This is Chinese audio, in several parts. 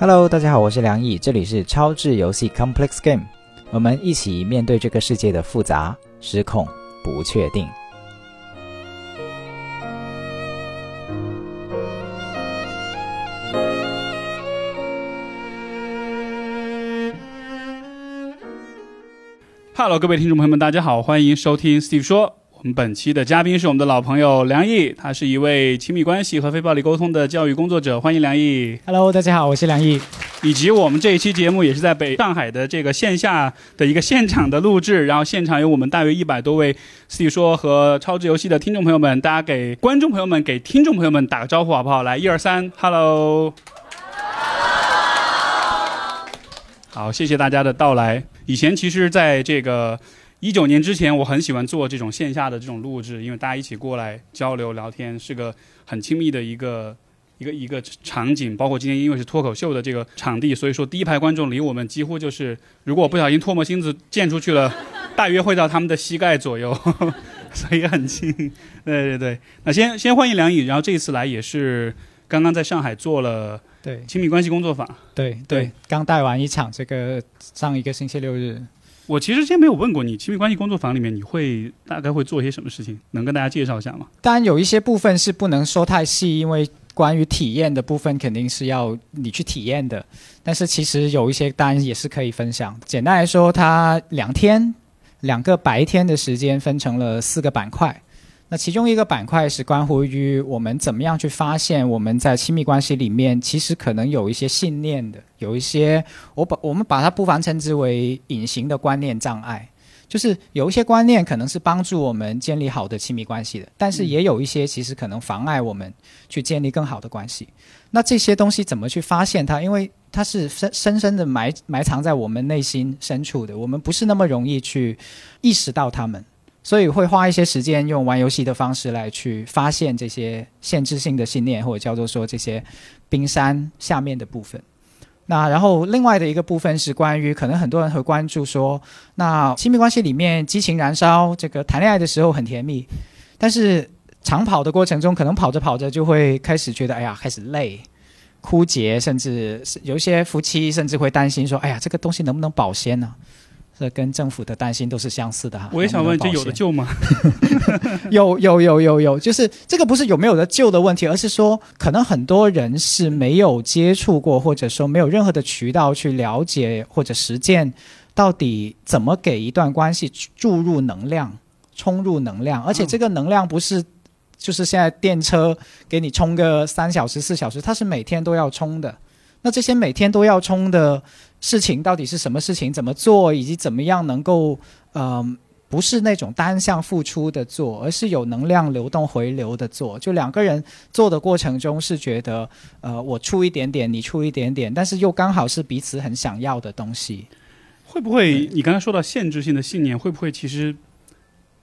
Hello，大家好，我是梁毅，这里是超智游戏 Complex Game，我们一起面对这个世界的复杂、失控、不确定。Hello，各位听众朋友们，大家好，欢迎收听 Steve 说。我们本期的嘉宾是我们的老朋友梁毅，他是一位亲密关系和非暴力沟通的教育工作者。欢迎梁毅。Hello，大家好，我是梁毅。以及我们这一期节目也是在北上海的这个线下的一个现场的录制，然后现场有我们大约一百多位 Steve 说和超值游戏的听众朋友们，大家给观众朋友们、给听众朋友们打个招呼好不好？来，一二三，Hello。好，谢谢大家的到来。以前其实，在这个一九年之前，我很喜欢做这种线下的这种录制，因为大家一起过来交流聊天，是个很亲密的一个一个一个场景。包括今天因为是脱口秀的这个场地，所以说第一排观众离我们几乎就是，如果我不小心唾沫星子溅出去了，大约会到他们的膝盖左右，所以很近。对对对，那先先欢迎梁颖，然后这一次来也是刚刚在上海做了对亲密关系工作坊。对对对，刚带完一场，这个上一个星期六日。我其实之前没有问过你，亲密关系工作坊里面你会大概会做一些什么事情？能跟大家介绍一下吗？当然有一些部分是不能说太细，因为关于体验的部分肯定是要你去体验的。但是其实有一些单也是可以分享。简单来说，它两天两个白天的时间分成了四个板块。那其中一个板块是关乎于我们怎么样去发现我们在亲密关系里面其实可能有一些信念的，有一些我把我们把它不妨称之为隐形的观念障碍。就是有一些观念可能是帮助我们建立好的亲密关系的，但是也有一些其实可能妨碍我们去建立更好的关系。那这些东西怎么去发现它？因为它是深深深的埋埋藏在我们内心深处的，我们不是那么容易去意识到它们，所以会花一些时间用玩游戏的方式来去发现这些限制性的信念，或者叫做说这些冰山下面的部分。那然后另外的一个部分是关于，可能很多人会关注说，那亲密关系里面激情燃烧，这个谈恋爱的时候很甜蜜，但是长跑的过程中，可能跑着跑着就会开始觉得，哎呀，开始累、枯竭，甚至有一些夫妻甚至会担心说，哎呀，这个东西能不能保鲜呢、这跟政府的担心都是相似的哈。我也想问，这有的救吗？有有有有有，就是这个不是有没有的救的问题，而是说可能很多人是没有接触过，或者说没有任何的渠道去了解或者实践，到底怎么给一段关系注入能量、充入能量，而且这个能量不是。就是现在电车给你充个三小时、四小时，它是每天都要充的。那这些每天都要充的事情，到底是什么事情？怎么做？以及怎么样能够，嗯、不是那种单向付出的做，而是有能量流动回流的做。就两个人做的过程中是觉得，呃，我出一点点，你出一点点，但是又刚好是彼此很想要的东西。会不会你刚才说到限制性的信念，会不会其实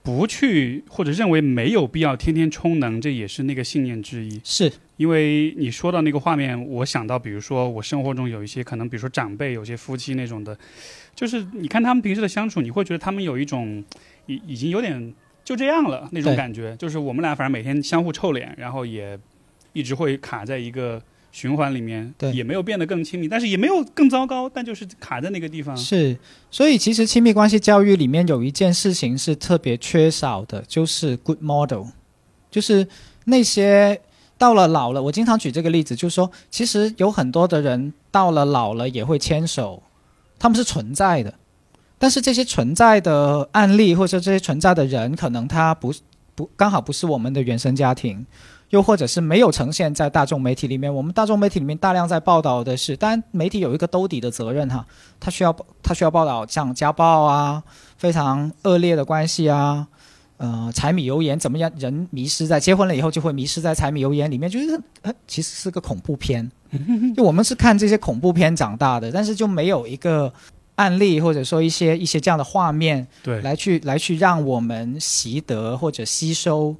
不去或者认为没有必要天天充能，这也是那个信念之一？是因为你说到那个画面，我想到，比如说我生活中有一些可能，比如说长辈，有些夫妻那种的，就是你看他们平时的相处，你会觉得他们有一种已已经有点就这样了那种感觉，就是我们俩反正每天相互臭脸，然后也一直会卡在一个循环里面，对。也没有变得更亲密，但是也没有更糟糕，但就是卡在那个地方。是，所以其实亲密关系教育里面有一件事情是特别缺少的，就是 good model，就是那些到了老了，我经常举这个例子，就是说，其实有很多的人到了老了也会牵手，他们是存在的，但是这些存在的案例或者这些存在的人，可能他不不刚好不是我们的原生家庭。又或者是没有呈现在大众媒体里面，我们大众媒体里面大量在报道的是，当然媒体有一个兜底的责任哈，他需要他需要报道像家暴啊，非常恶劣的关系啊，呃，柴米油盐怎么样？人迷失在结婚了以后就会迷失在柴米油盐里面，就是呃，其实是个恐怖片。就我们是看这些恐怖片长大的，但是就没有一个案例或者说一些一些这样的画面对，来去来去让我们习得或者吸收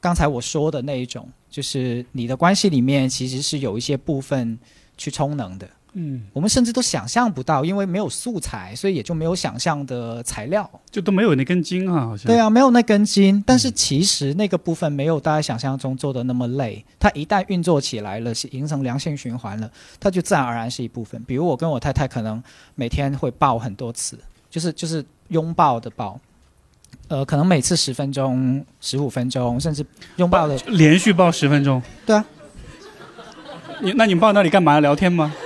刚才我说的那一种，就是你的关系里面其实是有一些部分去充能的。嗯，我们甚至都想象不到，因为没有素材，所以也就没有想象的材料。就都没有那根筋啊，好像。对啊，没有那根筋。但是其实那个部分没有大家想象中做的那么累。它一旦运作起来了，形成良性循环了，它就自然而然是一部分。比如我跟我太太可能每天会抱很多次，就是就是拥抱的抱，呃，可能每次十分钟、十五分钟，甚至拥抱的连续抱十分钟。对啊。你那你们抱那里干嘛？聊天吗？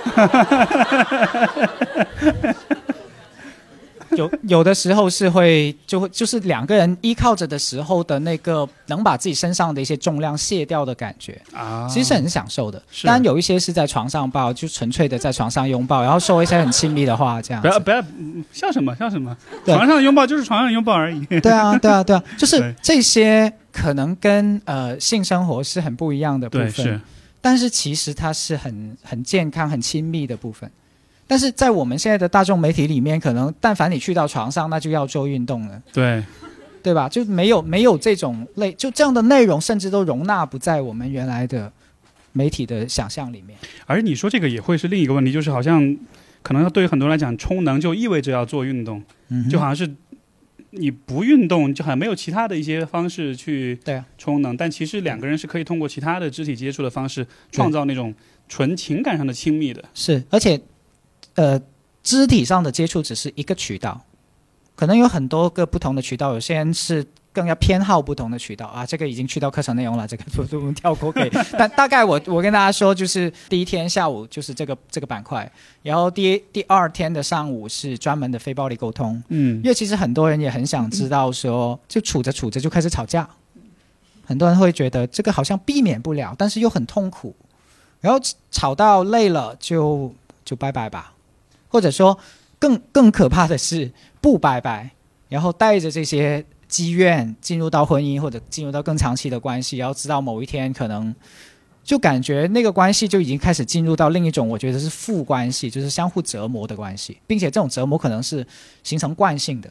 有有的时候是会就会就是两个人依靠着的时候的那个能把自己身上的一些重量卸掉的感觉啊，其实是很享受的。是当然有一些是在床上抱，就纯粹的在床上拥抱，然后说一些很亲密的话，这样。不要不要，嗯笑什么笑什么？床上拥抱就是床上拥抱而已。对啊，对啊，对啊，就是这些可能跟呃性生活是很不一样的部对，分。是但是其实它是很很健康、很亲密的部分。但是在我们现在的大众媒体里面，可能但凡你去到床上，那就要做运动了，对，对吧？就没有没有这种类就这样的内容，甚至都容纳不在我们原来的媒体的想象里面。而你说这个也会是另一个问题，就是好像可能对于很多人来讲，充能就意味着要做运动，嗯就好像是你不运动，就好像没有其他的一些方式去充能。但其实两个人是可以通过其他的肢体接触的方式，创造那种纯情感上的亲密的。是，而且呃，肢体上的接触只是一个渠道，可能有很多个不同的渠道，有些人是。更加偏好不同的渠道啊，这个已经去到课程内容了，这个不不我们跳过可以。但大概我我跟大家说，就是第一天下午就是这个这个板块，然后第第二天的上午是专门的非暴力沟通，嗯。因为其实很多人也很想知道说，就处着处着就开始吵架，很多人会觉得这个好像避免不了，但是又很痛苦，然后吵到累了就就拜拜吧，或者说更更可怕的是不拜拜，然后带着这些积怨进入到婚姻或者进入到更长期的关系，然后直到某一天可能。就感觉那个关系就已经开始进入到另一种，我觉得是负关系，就是相互折磨的关系，并且这种折磨可能是形成惯性的。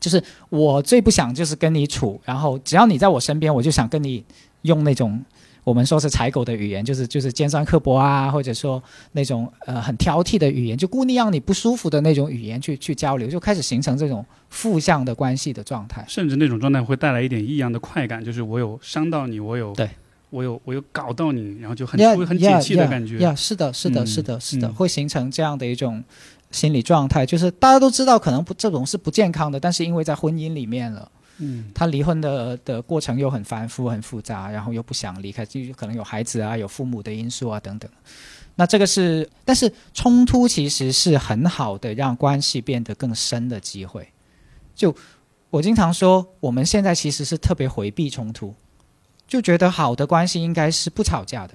就是我最不想就是跟你处，然后只要你在我身边，我就想跟你用那种我们说是柴狗的语言，就是就是尖酸刻薄啊，或者说那种呃很挑剔的语言，就故意让你不舒服的那种语言去去交流，就开始形成这种负向的关系的状态。甚至那种状态会带来一点异样的快感，就是我有伤到你，我有对。我有我有搞到你，然后就很出很解气的感觉。呀，是的，是的，嗯是的，是的，嗯会形成这样的一种心理状态，就是大家都知道可能不这种是不健康的，但是因为在婚姻里面了，嗯，他离婚的的过程又很繁复、很复杂，然后又不想离开，就可能有孩子啊、有父母的因素啊等等。那这个是，但是冲突其实是很好的让关系变得更深的机会。就我经常说，我们现在其实是特别回避冲突，就觉得好的关系应该是不吵架的，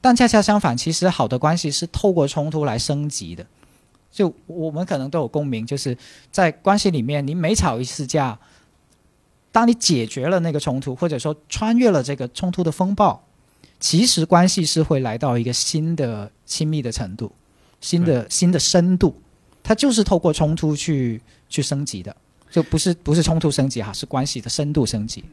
但恰恰相反，其实好的关系是透过冲突来升级的。就我们可能都有共鸣，就是在关系里面，你每吵一次架，当你解决了那个冲突，或者说穿越了这个冲突的风暴，其实关系是会来到一个新的亲密的程度，新的新的深度。它就是透过冲突去去升级的，就不是不是冲突升级哈，是关系的深度升级。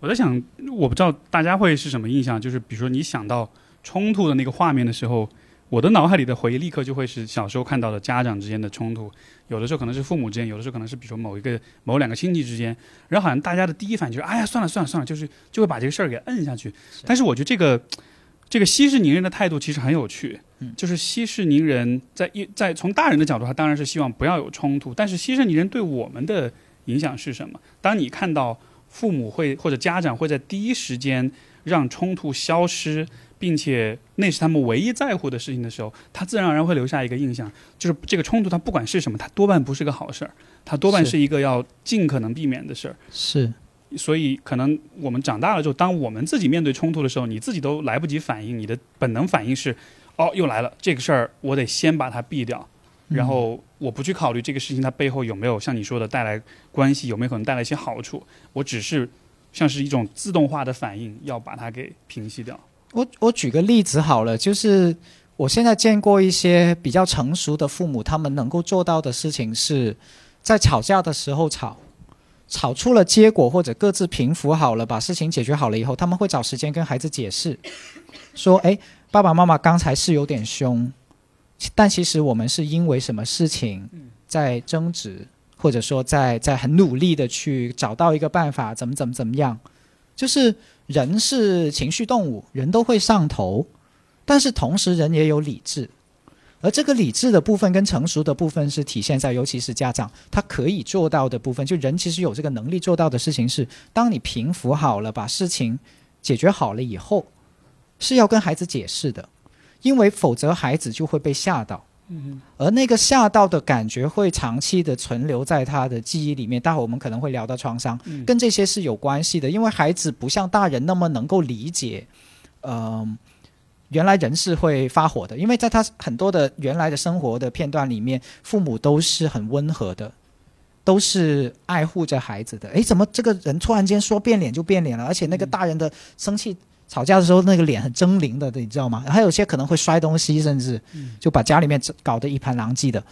我在想，我不知道大家会是什么印象，就是比如说你想到冲突的那个画面的时候，我的脑海里的回忆立刻就会是小时候看到的家长之间的冲突，有的时候可能是父母之间，有的时候可能是比如说某一个某两个亲戚之间，然后好像大家的第一反应就是哎呀算了算了算了，就是就会把这个事儿给摁下去。但是我觉得这个这个息事宁人的态度其实很有趣，嗯就是息事宁人在一在从大人的角度，他当然是希望不要有冲突，但是息事宁人对我们的影响是什么？当你看到父母会或者家长会在第一时间让冲突消失，并且那是他们唯一在乎的事情的时候，他自然而然会留下一个印象，就是这个冲突它不管是什么，它多半不是个好事儿，它多半是是一个要尽可能避免的事儿。是所以，可能我们长大了之后，当我们自己面对冲突的时候，你自己都来不及反应，你的本能反应是，哦，又来了，这个事儿我得先把它避掉，然后我不去考虑这个事情它背后有没有像你说的带来关系，有没有可能带来一些好处，我只是像是一种自动化的反应，要把它给平息掉。我我举个例子好了，就是我现在见过一些比较成熟的父母，他们能够做到的事情是，在吵架的时候吵，吵出了结果或者各自平复好了，把事情解决好了以后，他们会找时间跟孩子解释，说：“哎，爸爸妈妈刚才是有点凶，但其实我们是因为什么事情在争执，或者说在在很努力的去找到一个办法，怎么怎么怎么样。就是人是情绪动物，人都会上头，但是同时人也有理智。而这个理智的部分跟成熟的部分是体现在，尤其是家长他可以做到的部分，就人其实有这个能力做到的事情是，当你平复好了，把事情解决好了以后，是要跟孩子解释的，因为否则孩子就会被吓到，而那个吓到的感觉会长期的存留在他的记忆里面。待会我们可能会聊到创伤，跟这些是有关系的，因为孩子不像大人那么能够理解，嗯。原来人是会发火的，因为在他很多的原来的生活的片段里面，父母都是很温和的，都是爱护着孩子的。诶，怎么这个人突然间说变脸就变脸了？而且那个大人的生气吵架的时候，那个脸很狰狞的，你知道吗？还有些可能会摔东西，甚至就把家里面搞得一盘狼藉的。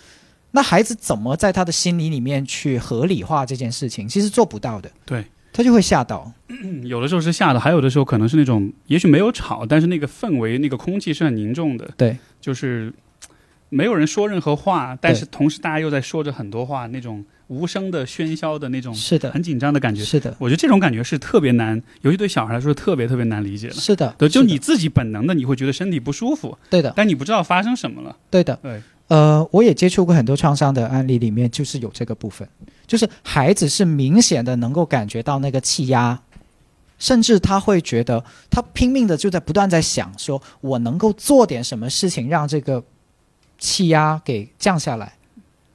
那孩子怎么在他的心理里面去合理化这件事情？其实做不到的。对。他就会吓到，有的时候是吓的，还有的时候可能是那种，也许没有吵，但是那个氛围、那个空气是很凝重的。对，就是没有人说任何话，但是同时大家又在说着很多话，那种无声的喧嚣的那种，是的，很紧张的感觉。是的，我觉得这种感觉是特别难，尤其对小孩来说特别特别难理解的。是的，对，就你自己本能的你会觉得身体不舒服，对的，但你不知道发生什么了。对的，对。呃，我也接触过很多创伤的案例，里面就是有这个部分，就是孩子是明显的能够感觉到那个气压，甚至他会觉得他拼命的就在不断在想，说我能够做点什么事情让这个气压给降下来，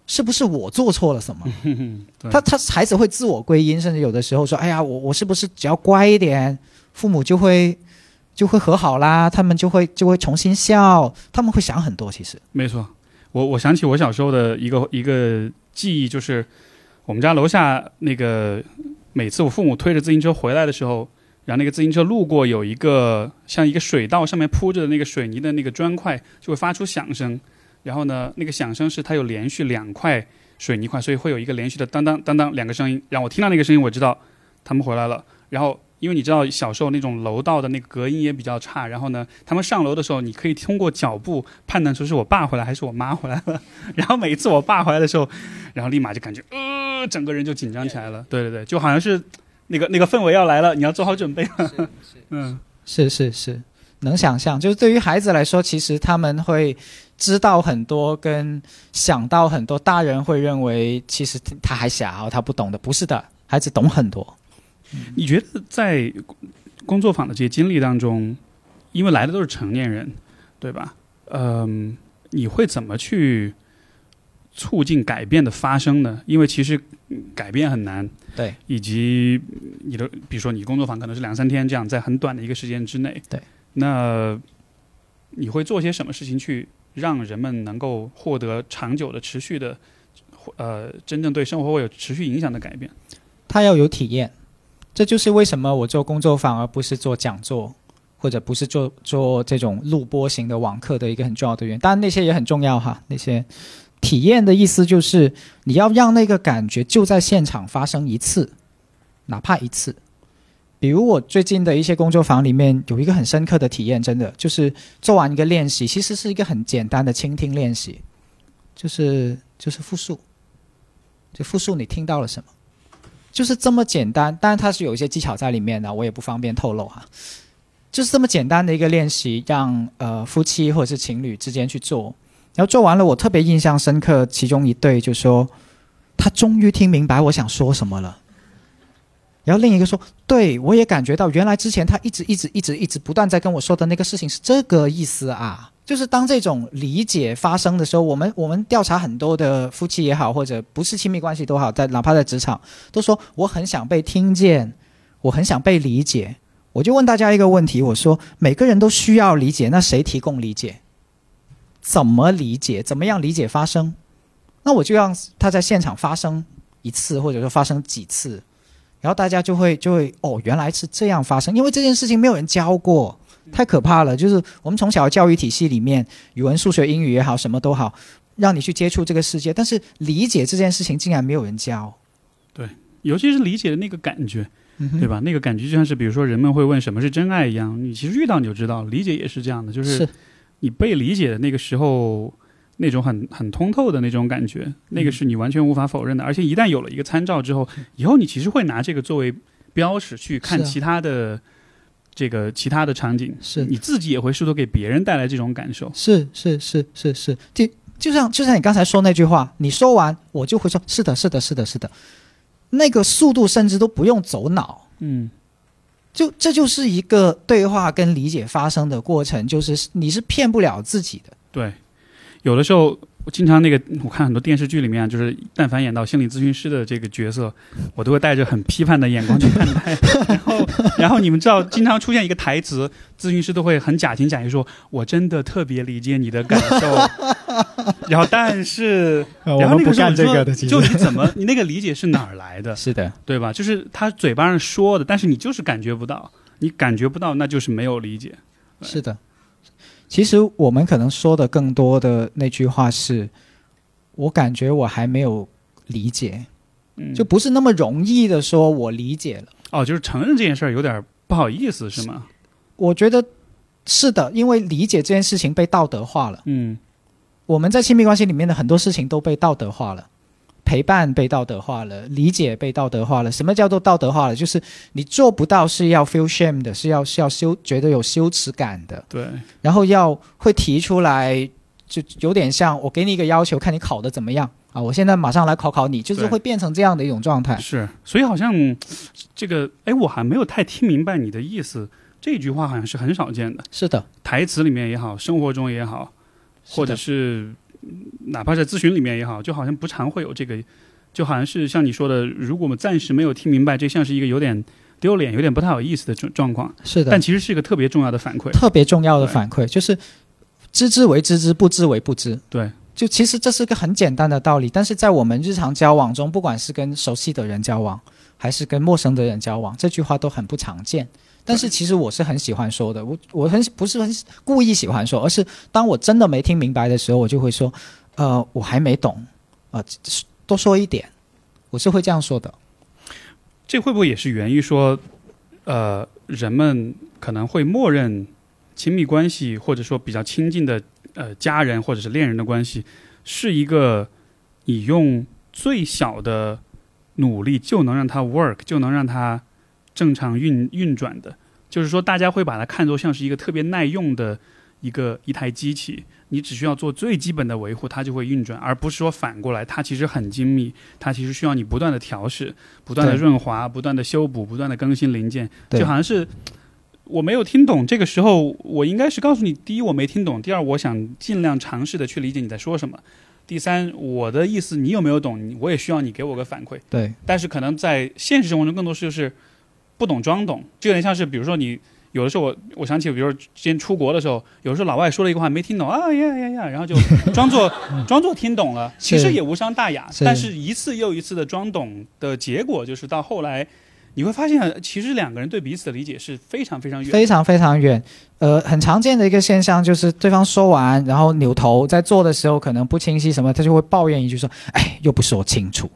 是不是我做错了什么？他他孩子会自我归因，甚至有的时候说，哎呀，我我是不是只要乖一点，父母就会就会和好啦？他们就会就会重新笑，他们会想很多，其实没错。我我想起我小时候的一个一个记忆，就是我们家楼下那个每次我父母推着自行车回来的时候，然后那个自行车路过有一个像一个水道上面铺着的那个水泥的那个砖块，就会发出响声。然后呢，那个响声是它有连续两块水泥块，所以会有一个连续的当当当当两个声音。然后我听到那个声音，我知道他们回来了。然后。因为你知道小时候那种楼道的那个隔音也比较差，然后呢，他们上楼的时候，你可以通过脚步判断出是我爸回来还 是我妈回来了。然后每一次我爸回来的时候，然后立马就感觉呃，整个人就紧张起来了。对对对，就好像是那个那个氛围要来了，你要做好准备了。嗯，是是是，能想象。就是对于孩子来说，其实他们会知道很多，跟想到很多。大人会认为其实他还小，他不懂的。不是的，孩子懂很多。你觉得在工作坊的这些经历当中，因为来的都是成年人，对吧？嗯，你会怎么去促进改变的发生呢？因为其实改变很难，对，以及你的，比如说你工作坊可能是两三天这样，在很短的一个时间之内，对，那你会做些什么事情去让人们能够获得长久的、持续的，呃，真正对生活会有持续影响的改变？他要有体验。这就是为什么我做工作坊而不是做讲座，或者不是做做这种录播型的网课的一个很重要的原因。当然那些也很重要哈，那些体验的意思就是你要让那个感觉就在现场发生一次，哪怕一次。比如我最近的一些工作坊里面有一个很深刻的体验，真的就是做完一个练习，其实是一个很简单的倾听练习，就是就是复述，就复述你听到了什么。就是这么简单，但是它是有一些技巧在里面的，我也不方便透露哈。就是这么简单的一个练习，让呃夫妻或者是情侣之间去做，然后做完了，我特别印象深刻，其中一对就说他终于听明白我想说什么了。然后另一个说，对我也感觉到，原来之前他一直一直一直一直不断在跟我说的那个事情是这个意思啊。就是当这种理解发生的时候，我们我们调查很多的夫妻也好，或者不是亲密关系都好，在哪怕在职场，都说我很想被听见，我很想被理解。我就问大家一个问题，我说每个人都需要理解，那谁提供理解？怎么理解？怎么样理解发生？那我就让他在现场发生一次，或者说发生几次，然后大家就会就会哦，原来是这样发生，因为这件事情没有人教过。太可怕了！就是我们从小教育体系里面，语文、数学、英语也好，什么都好，让你去接触这个世界，但是理解这件事情竟然没有人教。对，尤其是理解的那个感觉，对吧？那个感觉就像是，比如说人们会问什么是真爱一样，你其实遇到你就知道，理解也是这样的，就是你被理解的那个时候，那种很很通透的那种感觉，那个是你完全无法否认的。而且一旦有了一个参照之后，以后你其实会拿这个作为标识去看其他的这个其他的场景，是。你自己也会试图给别人带来这种感受。是是是是是，就就像就像你刚才说那句话，你说完我就会说是的，是的，是的，是的，那个速度甚至都不用走脑，嗯，就这就是一个对话跟理解发生的过程，就是你是骗不了自己的。对，有的时候我经常那个，我看很多电视剧里面啊，就是但凡演到心理咨询师的这个角色，我都会带着很批判的眼光去看待。然后，然后你们知道，经常出现一个台词，咨询师都会很假情假意说：“我真的特别理解你的感受。”然后，但是，然后那个时候你说，就你怎么，你那个理解是哪儿来的，是的，对吧？就是他嘴巴上说的，但是你就是感觉不到，你感觉不到，那就是没有理解。是的。其实我们可能说的更多的那句话是，我感觉我还没有理解，嗯，就不是那么容易的说我理解了。哦，就是承认这件事儿有点不好意思，是吗？我觉得是的，因为理解这件事情被道德化了。嗯我们在亲密关系里面的很多事情都被道德化了，陪伴被道德化了，理解被道德化了。什么叫做道德化了？就是你做不到是要 feel shame 的，是要是要羞觉得有羞耻感的，对，然后要会提出来，就有点像我给你一个要求，看你考的怎么样啊！我现在马上来考考你，就是会变成这样的一种状态。是，所以好像这个，哎，我还没有太听明白你的意思。这句话好像是很少见的，是的，台词里面也好，生活中也好，或者是嗯哪怕在咨询里面也好，就好像不常会有这个，就好像是像你说的，如果我们暂时没有听明白，这像是一个有点丢脸、有点不太有意思的状状况，是的，但其实是一个特别重要的反馈。特别重要的反馈就是知之为知之，不知为不知。对，就其实这是个很简单的道理，但是在我们日常交往中，不管是跟熟悉的人交往，还是跟陌生的人交往，这句话都很不常见。但是其实我是很喜欢说的，我我很不是很故意喜欢说，而是当我真的没听明白的时候，我就会说，呃，我还没懂，呃，多说一点，我是会这样说的。这会不会也是源于说，呃，人们可能会默认亲密关系或者说比较亲近的呃家人或者是恋人的关系，是一个你用最小的努力就能让它 work，就能让它正常运运转的。就是说，大家会把它看作像是一个特别耐用的一个一台机器，你只需要做最基本的维护，它就会运转，而不是说反过来，它其实很精密，它其实需要你不断的调试。不断的润滑，不断的修补，不断的更新零件，就好像是我没有听懂。这个时候，我应该是告诉你：第一，我没听懂；第二，我想尽量尝试的去理解你在说什么；第三，我的意思你有没有懂？你我也需要你给我个反馈。对，但是可能在现实生活中，更多是就是不懂装懂，就有点像是比如说你。有的时候我我想起，比如说之前出国的时候，有时候老外说了一个话没听懂啊呀呀呀，然后就装作 装作听懂了，其实也无伤大雅。是但是一次又一次的装懂的结果，就是到后来你会发现，其实两个人对彼此的理解是非常非常远。非常非常远。呃，很常见的一个现象就是，对方说完，然后扭头在做的时候可能不清晰什么，他就会抱怨一句说：“哎，又不说清楚。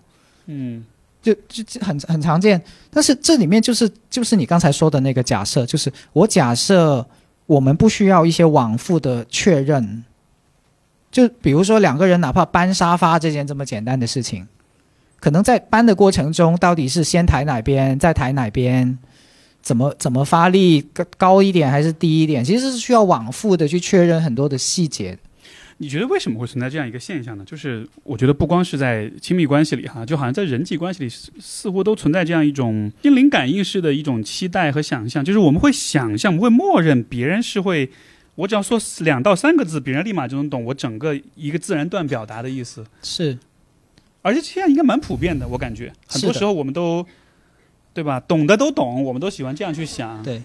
嗯，”就就很很常见。但是这里面就是就是你刚才说的那个假设，就是我假设我们不需要一些往复的确认。就比如说两个人哪怕搬沙发这件这么简单的事情，可能在搬的过程中，到底是先抬哪边，再抬哪边，怎么怎么发力高高一点还是低一点，其实是需要往复的去确认很多的细节。你觉得为什么会存在这样一个现象呢？就是我觉得不光是在亲密关系里哈，就好像在人际关系里似似乎都存在这样一种心灵感应式的一种期待和想象，就是我们会想象，我们会默认别人是会，我只要说两到三个字，别人立马就能懂我整个一个自然段表达的意思。是而且这样应该蛮普遍的，我感觉很多时候我们都，对吧？懂的都懂，我们都喜欢这样去想。对。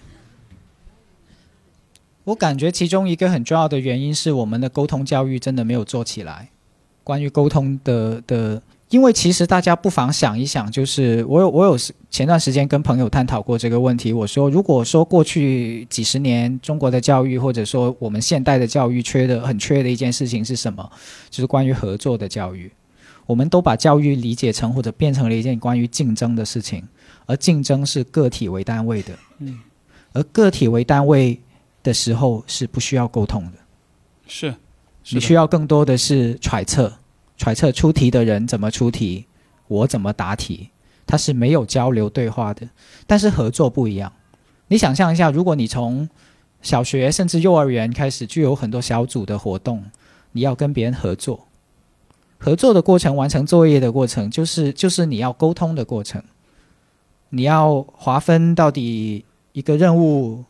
我感觉其中一个很重要的原因是我们的沟通教育真的没有做起来。关于沟通的的，因为其实大家不妨想一想，就是我有我有前段时间跟朋友探讨过这个问题。我说，如果说过去几十年中国的教育，或者说我们现代的教育缺的很缺的一件事情是什么？就是关于合作的教育。我们都把教育理解成或者变成了一件关于竞争的事情，而竞争是个体为单位的。嗯，而个体为单位的时候是不需要沟通的。是，是你需要更多的是揣测，揣测出题的人怎么出题，我怎么答题，它是没有交流对话的。但是合作不一样，你想象一下，如果你从小学甚至幼儿园开始就有很多小组的活动，你要跟别人合作，合作的过程，完成作业的过程，就是就是你要沟通的过程，你要划分到底一个任务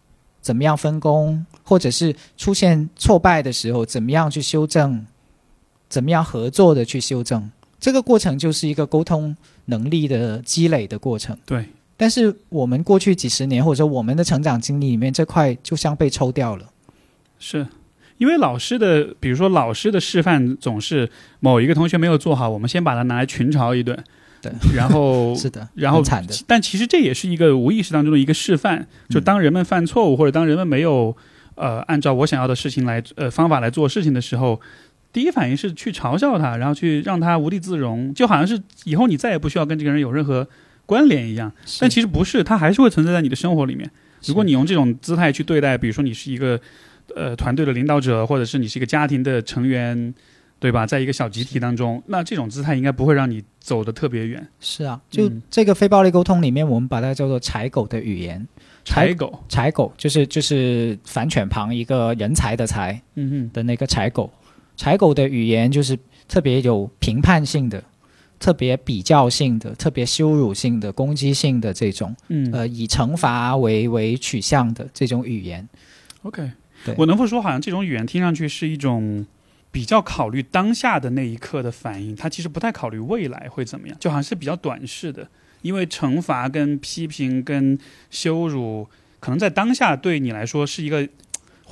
怎么样分工，或者是出现挫败的时候，怎么样去修正，怎么样合作的去修正，这个过程就是一个沟通能力的积累的过程。对，但是我们过去几十年，或者说我们的成长经历里面，这块就像被抽掉了。是因为老师的，比如说老师的示范总是某一个同学没有做好，我们先把他拿来群嘲一顿，对，然后 是的，然后惨的。但其实这也是一个无意识当中的一个示范，就当人们犯错误或者当人们没有呃按照我想要的事情来呃方法来做事情的时候，第一反应是去嘲笑他，然后去让他无地自容，就好像是以后你再也不需要跟这个人有任何关联一样。但其实不是，他还是会存在在你的生活里面。如果你用这种姿态去对待，比如说你是一个呃团队的领导者，或者是你是一个家庭的成员，对吧？在一个小集体当中，那这种姿态应该不会让你走得特别远。是啊，就嗯这个非暴力沟通里面，我们把它叫做“柴狗”的语言。柴狗，柴狗就是就是反犬旁一个人才的才嗯哼，的那个柴狗。柴狗的语言就是特别有评判性的、特别比较性的、特别羞辱性的、攻击性的这种，嗯呃，以惩罚为为取向的这种语言。OK，对我能否说，好像这种语言听上去是一种比较考虑当下的那一刻的反应，它其实不太考虑未来会怎么样，就好像是比较短视的。因为惩罚、跟批评、跟羞辱，可能在当下对你来说是一个，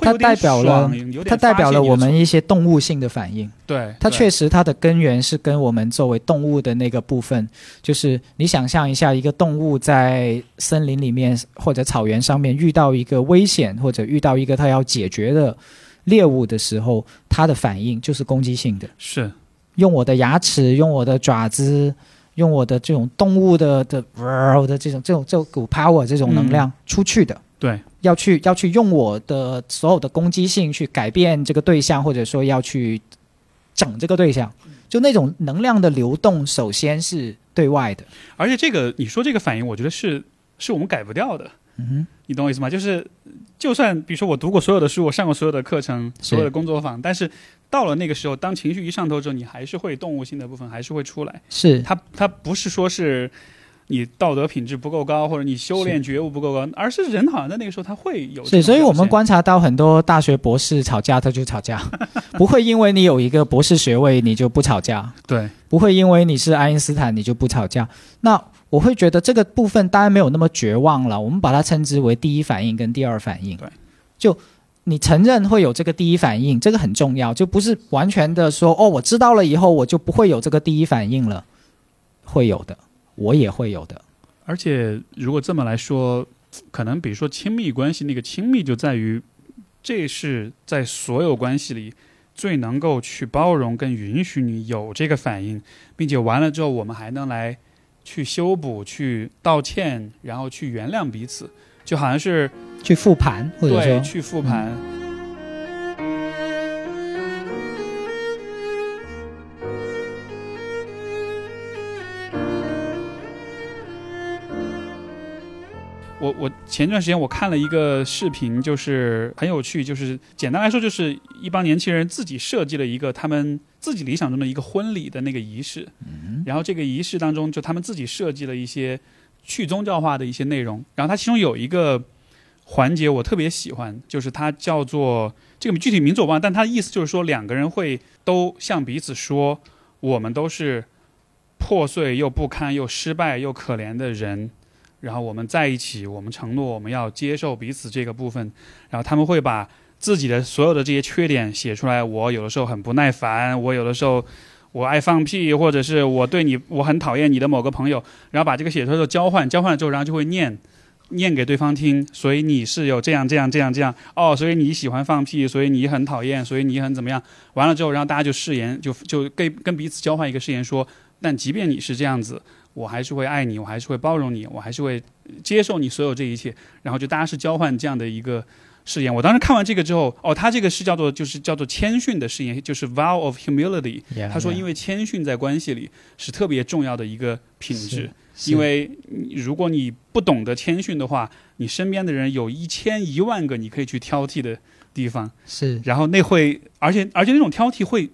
它代表了它代表了我们一些动物性的反应。对，它确实，它的根源是跟我们作为动物的那个部分，就是你想象一下，一个动物在森林里面或者草原上面遇到一个危险，或者遇到一个它要解决的猎物的时候，它的反应就是攻击性的，是用我的牙齿，用我的爪子，用我的这种动物的的呃的这种这种这种股 power 这种能量出去的。对，要去要去用我的所有的攻击性去改变这个对象，或者说要去整这个对象，就那种能量的流动，首先是对外的。而且这个你说这个反应，我觉得是是我们改不掉的。嗯你懂我意思吗？就是，就算比如说我读过所有的书，我上过所有的课程，所有的工作坊，但是到了那个时候，当情绪一上头之后，你还是会动物性的部分还是会出来。是。它它不是说是你道德品质不够高，或者你修炼觉悟不够高，而是人好像在那个时候他会有这种是，所以我们观察到很多大学博士吵架，他就吵架，不会因为你有一个博士学位你就不吵架，对。不会因为你是爱因斯坦你就不吵架。那我会觉得这个部分当然没有那么绝望了，我们把它称之为第一反应跟第二反应。对，就你承认会有这个第一反应，这个很重要，就不是完全的说哦，我知道了以后我就不会有这个第一反应了，会有的，我也会有的。而且如果这么来说，可能比如说亲密关系，那个亲密就在于，这是在所有关系里最能够去包容跟允许你有这个反应，并且完了之后，我们还能来去修补、去道歉，然后去原谅彼此，就好像是去复盘，或者对说去复盘。我我前段时间我看了一个视频，就是很有趣，就是简单来说，就是一帮年轻人自己设计了一个他们自己理想中的一个婚礼的那个仪式，然后这个仪式当中，就他们自己设计了一些去宗教化的一些内容，然后它其中有一个环节我特别喜欢，就是它叫做这个具体名字我忘了，但它的意思就是说两个人会都向彼此说，我们都是破碎又不堪又失败又可怜的人。然后我们在一起，我们承诺我们要接受彼此这个部分，然后他们会把自己的所有的这些缺点写出来。我有的时候很不耐烦，我有的时候我爱放屁，或者是我对你我很讨厌你的某个朋友，然后把这个写出来之后交换，交换了之后，然后就会念念给对方听。所以你是有这样这样这样这样哦，所以你喜欢放屁，所以你很讨厌，所以你很怎么样？完了之后，然后大家就誓言，就就跟跟彼此交换一个誓言说，但即便你是这样子。我还是会爱你，我还是会包容你，我还是会接受你所有这一切。然后就大家是交换这样的一个誓言。我当时看完这个之后，哦，他这个是叫做就是叫做谦逊的誓言，就是 vow of humility。他说，因为谦逊在关系里是特别重要的一个品质，因为如果你不懂得谦逊的话，你身边的人有一千一万个你可以去挑剔的地方，是，然后那会，而且而且那种挑剔会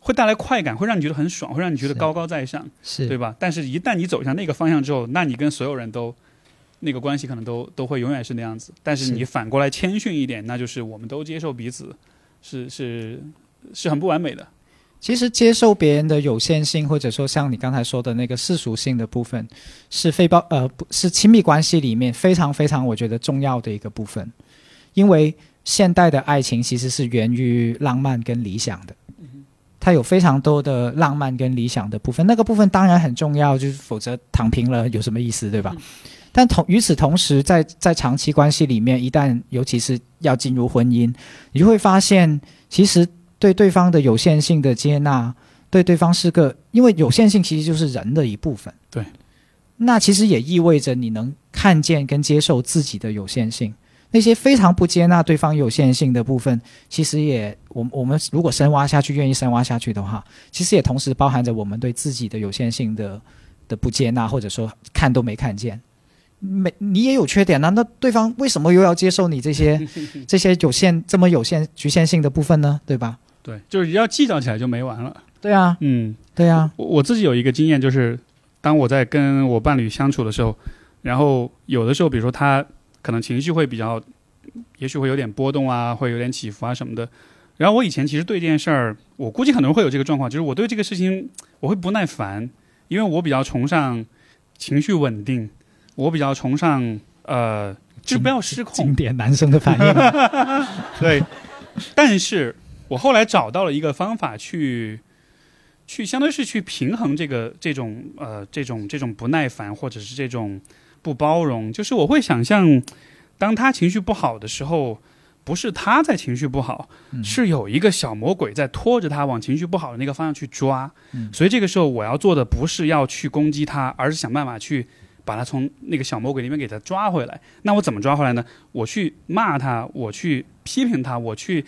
会带来快感，会让你觉得很爽，会让你觉得高高在上，是对吧？但是，一旦你走向那个方向之后，那你跟所有人都。那个关系可能都都会永远是那样子，但是你反过来谦逊一点，那就是我们都接受彼此，是是是很不完美的。其实接受别人的有限性，或者说像你刚才说的那个世俗性的部分，是非包呃不是亲密关系里面非常非常我觉得重要的一个部分，因为现代的爱情其实是源于浪漫跟理想的，它有非常多的浪漫跟理想的部分，那个部分当然很重要，就是否则躺平了有什么意思，对吧？但同与此同时，在在长期关系里面，一旦尤其是要进入婚姻，你就会发现，其实对对方的有限性的接纳，对对方是个，因为有限性其实就是人的一部分。对，那其实也意味着你能看见跟接受自己的有限性。那些非常不接纳对方有限性的部分，其实也，我我们如果深挖下去，愿意深挖下去的话，其实也同时包含着我们对自己的有限性的的不接纳，或者说看都没看见。没，你也有缺点呢。那对方为什么又要接受你这些 这些有限、这么有限、局限性的部分呢？对吧？对，就是要计较起来就没完了。对啊，嗯，对啊。我我自己有一个经验，就是当我在跟我伴侣相处的时候，然后有的时候，比如说他可能情绪会比较，也许会有点波动啊，会有点起伏啊什么的。然后我以前其实对这件事儿，我估计可能会有这个状况，就是我对这个事情我会不耐烦，因为我比较崇尚情绪稳定。我比较崇尚，呃，就是不要失控。经典男生的反应。对，但是我后来找到了一个方法，去，去相当于是去平衡这个这种呃这种这种不耐烦或者是这种不包容。就是我会想象，当他情绪不好的时候，不是他在情绪不好，是有一个小魔鬼在拖着他往情绪不好的那个方向去抓。所以这个时候我要做的不是要去攻击他，而是想办法去。把他从那个小魔鬼里面给他抓回来，那我怎么抓回来呢？我去骂他，我去批评他，我去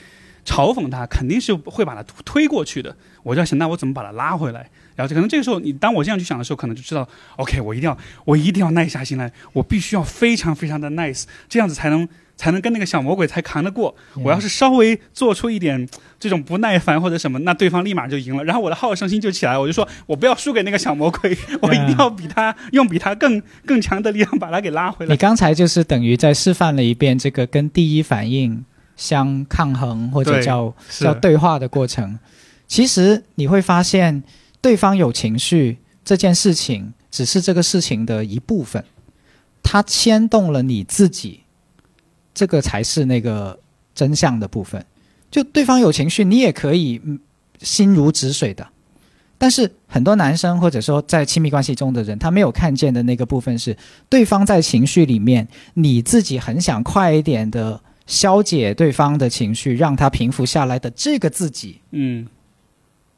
嘲讽他，肯定是会把他推过去的。我就要想，那我怎么把他拉回来？然后可能这个时候，你当我这样去想的时候，可能就知道，OK，我一定要，我一定要耐下心来，我必须要非常非常的 nice，这样子才能。才能跟那个小魔鬼才扛得过。我要是稍微做出一点这种不耐烦或者什么，那对方立马就赢了。然后我的好胜心就起来，我就说我不要输给那个小魔鬼，我一定要比他用比他更更强的力量把他给拉回来。你刚才就是等于在示范了一遍这个跟第一反应相抗衡或者叫叫对话的过程。其实你会发现，对方有情绪这件事情只是这个事情的一部分，它牵动了你自己。这个才是那个真相的部分。就对方有情绪，你也可以心如止水的。但是很多男生或者说在亲密关系中的人，他没有看见的那个部分是，对方在情绪里面，你自己很想快一点的消解对方的情绪，让他平复下来的这个自己，嗯，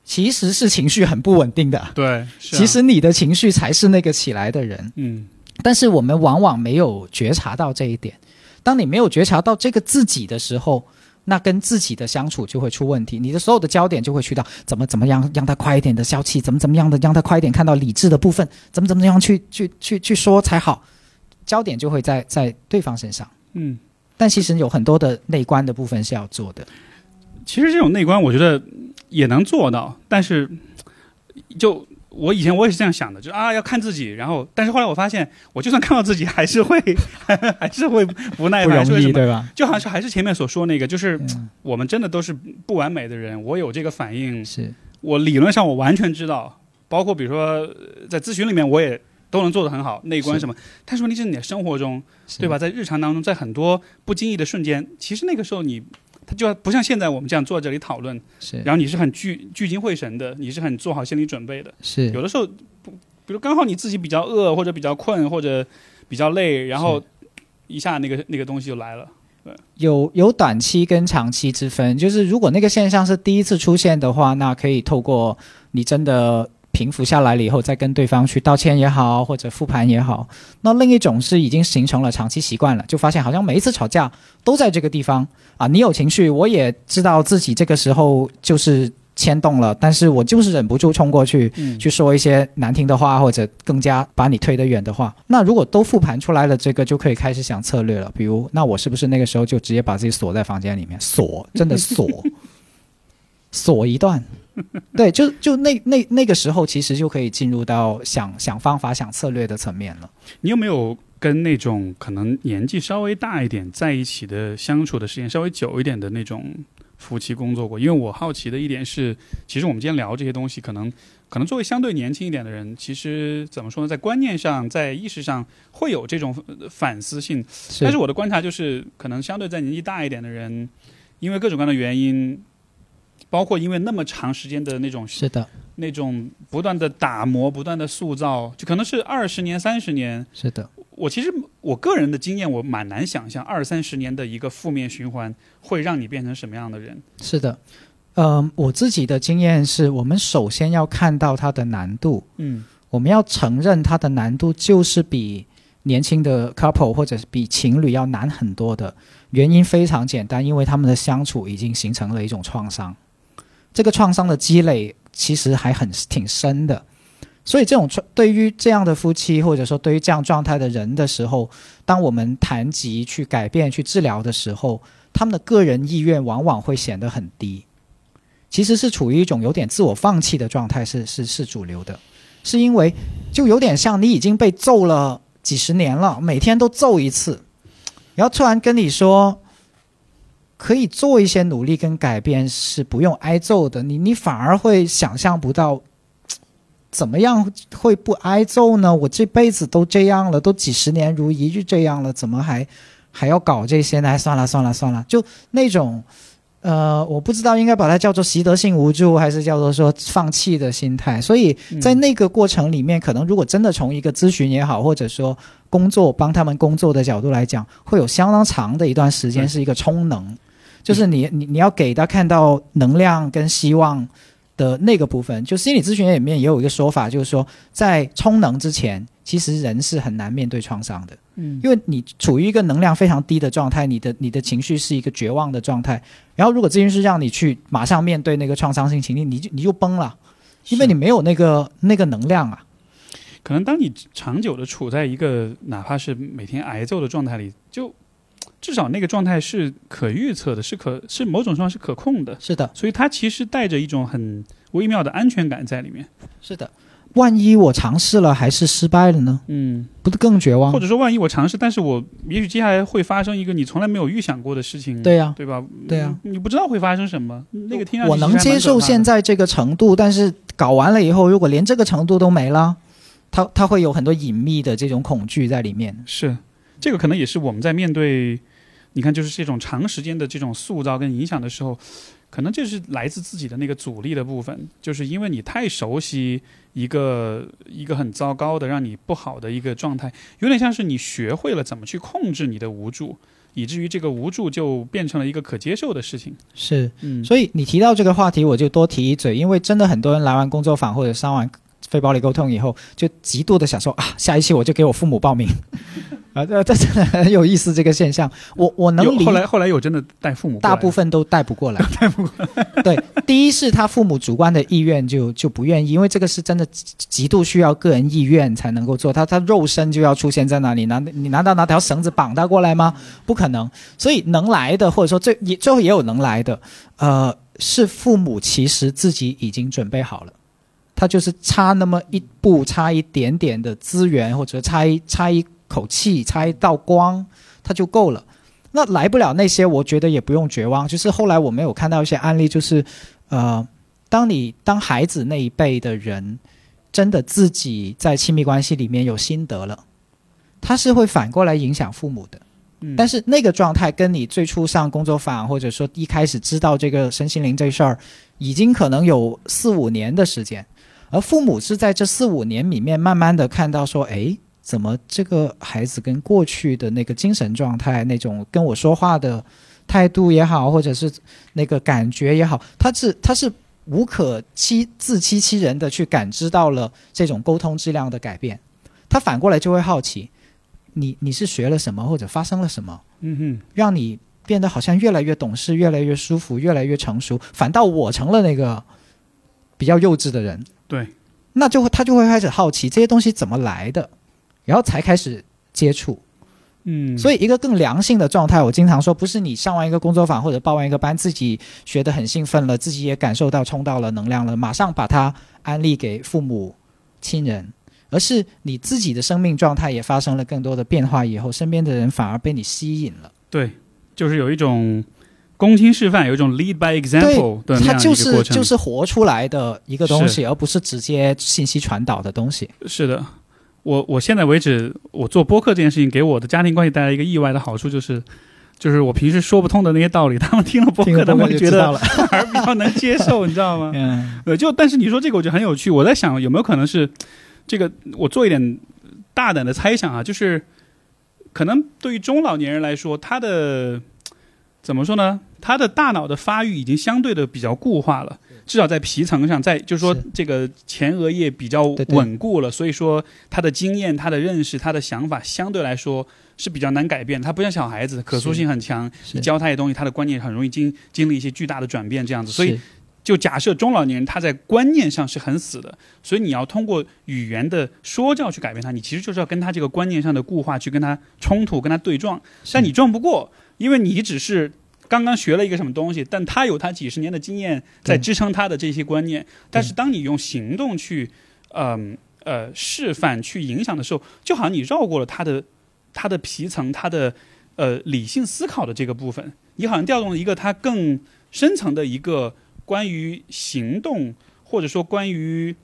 其实是情绪很不稳定的。对，其实你的情绪才是那个起来的人。嗯，但是我们往往没有觉察到这一点。当你没有觉察到这个自己的时候，那跟自己的相处就会出问题。你的所有的焦点就会去到怎么怎么样让他快一点的消气，怎么怎么样的让他快一点看到理智的部分，怎么怎么样去去去去说才好。焦点就会在在对方身上。嗯，但其实有很多的内观的部分是要做的。其实这种内观，我觉得也能做到，但是就。我以前我也是这样想的，就啊要看自己，然后但是后来我发现，我就算看到自己，还是会 还是会不耐烦，不容易对吧？就好像是还是前面所说那个，就是我们真的都是不完美的人，我有这个反应，是我理论上我完全知道，包括比如说在咨询里面我也都能做得很好，内观什么，但是问题是你的生活中，对吧？在日常当中，在很多不经意的瞬间，其实那个时候你。他就不像现在我们这样坐在这里讨论，是，然后你是很聚聚精会神的，你是很做好心理准备的，是。有的时候，不，比如刚好你自己比较饿或者比较困或者比较累，然后一下那个那个东西就来了。对，有有短期跟长期之分，就是如果那个现象是第一次出现的话，那可以透过你真的平复下来了以后，再跟对方去道歉也好，或者复盘也好。那另一种是已经形成了长期习惯了，就发现好像每一次吵架都在这个地方啊。你有情绪，我也知道自己这个时候就是牵动了，但是我就是忍不住冲过去，嗯去说一些难听的话，或者更加把你推得远的话。那如果都复盘出来了，这个就可以开始想策略了。比如，那我是不是那个时候就直接把自己锁在房间里面，锁，真的锁，锁一段。对，就就那那那个时候，其实就可以进入到想想方法、想策略的层面了。你有没有跟那种可能年纪稍微大一点，在一起的相处的时间稍微久一点的那种夫妻工作过？因为我好奇的一点是，其实我们今天聊这些东西，可能可能作为相对年轻一点的人，其实怎么说呢，在观念上、在意识上会有这种呃反思性。是但是我的观察就是，可能相对在年纪大一点的人，因为各种各样的原因，包括因为那么长时间的那种是的，那种不断的打磨、不断的塑造，就可能是二十年、三十年。是的，我其实我个人的经验，我蛮难想象二三十年的一个负面循环会让你变成什么样的人。是的。嗯、我自己的经验是我们首先要看到它的难度，嗯我们要承认它的难度就是比年轻的 couple 或者是比情侣要难很多的。原因非常简单，因为他们的相处已经形成了一种创伤，这个创伤的积累其实还很挺深的。所以，这种对于这样的夫妻，或者说对于这样状态的人的时候，当我们谈及去改变、去治疗的时候，他们的个人意愿往往会显得很低，其实是处于一种有点自我放弃的状态，是是是主流的。是因为就有点像你已经被揍了几十年了，每天都揍一次，然后突然跟你说可以做一些努力跟改变，是不用挨揍的，你你反而会想象不到。怎么样会不挨揍呢？我这辈子都这样了，都几十年如一日这样了，怎么还还要搞这些呢？哎算了算了算了，就那种呃，我不知道应该把它叫做习得性无助，还是叫做说放弃的心态。所以在那个过程里面，可能如果真的从一个咨询也好，或者说工作帮他们工作的角度来讲，会有相当长的一段时间是一个充能，就是你你你要给他看到能量跟希望。的那个部分，就心理咨询里面也有一个说法，就是说，在充能之前，其实人是很难面对创伤的。嗯因为你处于一个能量非常低的状态，你的你的情绪是一个绝望的状态。然后，如果咨询师让你去马上面对那个创伤性情境，你就你就崩了，因为你没有那个那个能量啊。可能当你长久的处在一个哪怕是每天挨揍的状态里，就至少那个状态是可预测的，是可是某种程度上是可控的，是的，所以它其实带着一种很微妙的安全感在里面。是的。万一我尝试了还是失败了呢？嗯，不是更绝望或？者说万一我尝试，但是我也许接下来会发生一个你从来没有预想过的事情，对呀、对吧？对呀你不知道会发生什么，那个听上去我能接受现在在这个程度，但是搞完了以后，如果连这个程度都没了，它它会有很多隐秘的这种恐惧在里面。是这个可能也是我们在面对，你看就是这种长时间的这种塑造跟影响的时候，可能就是来自自己的那个阻力的部分，就是因为你太熟悉一个一个很糟糕的让你不好的一个状态，有点像是你学会了怎么去控制你的无助。以至于这个无助就变成了一个可接受的事情。是，嗯，所以你提到这个话题，我就多提一嘴，因为真的很多人来完工作坊或者上完非暴力沟通以后，就极度的想说啊，下一期我就给我父母报名。啊，这这真的很有意思，这个现象，我我能理后来后来有真的带父母大部分都带不过来。带不过来。对，第一是他父母主观的意愿就就不愿意，因为这个是真的极度需要个人意愿才能够做，他他肉身就要出现在那里，难你难道拿条绳子绑他过来吗？不可能。所以能来的，或者说最也最后也有能来的，呃，是父母其实自己已经准备好了。他就是差那么一步，差一点点的资源，或者差一差一口气，差一道光，他就够了。那来不了那些，我觉得也不用绝望。就是后来我们有看到一些案例，就是呃，当你当孩子那一辈的人真的自己在亲密关系里面有心得了，他是会反过来影响父母的。嗯但是那个状态跟你最初上工作坊，或者说一开始知道这个身心灵这事儿，已经可能有四五年的时间，而父母是在这四五年里面慢慢的看到说，诶，怎么这个孩子跟过去的那个精神状态、那种跟我说话的态度也好，或者是那个感觉也好，他是他是无可欺自欺欺人的去感知到了这种沟通质量的改变，他反过来就会好奇，你你是学了什么或者发生了什么，嗯哼，让你变得好像越来越懂事，越来越舒服，越来越成熟，反倒我成了那个比较幼稚的人。对，那就会他就会开始好奇这些东西怎么来的，然后才开始接触。嗯，所以一个更良性的状态，我经常说，不是你上完一个工作坊或者报完一个班，自己学得很兴奋了，自己也感受到冲到了能量了，马上把它安利给父母亲人，而是你自己的生命状态也发生了更多的变化以后，身边的人反而被你吸引了。对，就是有一种公亲示范，有一种 lead by example 的那样它就。是就是活出来的一个东西，而不是直接信息传导的东西。是的，我我现在为止，我做播客这件事情给我的家庭关系带来一个意外的好处，就是就是我平时说不通的那些道理，他们听了播客，他们会觉得。反而比较能接受，你知道吗？嗯，呃，就但是你说这个，我觉得很有趣。我在想，有没有可能是这个？我做一点大胆的猜想啊，就是可能对于中老年人来说，他的怎么说呢？他的大脑的发育已经相对的比较固化了，至少在皮层上，在就是说这个前额叶比较稳固了，所以说他的经验、他的认识、他的想法相对来说是比较难改变。他不像小孩子，可塑性很强，你教他一些东西，他的观念很容易经经历一些巨大的转变，这样子。所以就假设中老年人他在观念上是很死的，所以你要通过语言的说教去改变他，你其实就是要跟他这个观念上的固化去跟他冲突、跟他对撞，但你撞不过，因为你只是刚刚学了一个什么东西，但他有他几十年的经验在支撑他的这些观念，但是当你用行动去，嗯呃示范去影响的时候，就好像你绕过了他的他的皮层，他的呃理性思考的这个部分，你好像调动了一个他更深层的一个关于行动，或者说关于。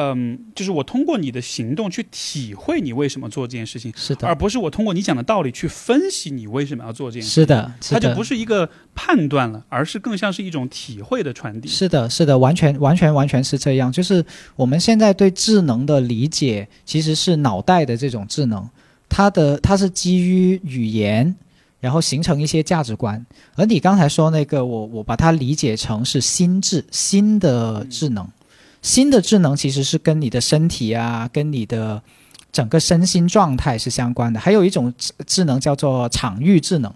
嗯，就是我通过你的行动去体会你为什么做这件事情，是的，而不是我通过你讲的道理去分析你为什么要做这件事。是的，是的它就不是一个判断了，而是更像是一种体会的传递。是的，是的，完全完全完全是这样。就是我们现在对智能的理解，其实是脑袋的这种智能，它的它是基于语言，然后形成一些价值观。而你刚才说那个，我我把它理解成是心智，新的智能，新的智能其实是跟你的身体啊，跟你的整个身心状态是相关的。还有一种智能叫做场域智能。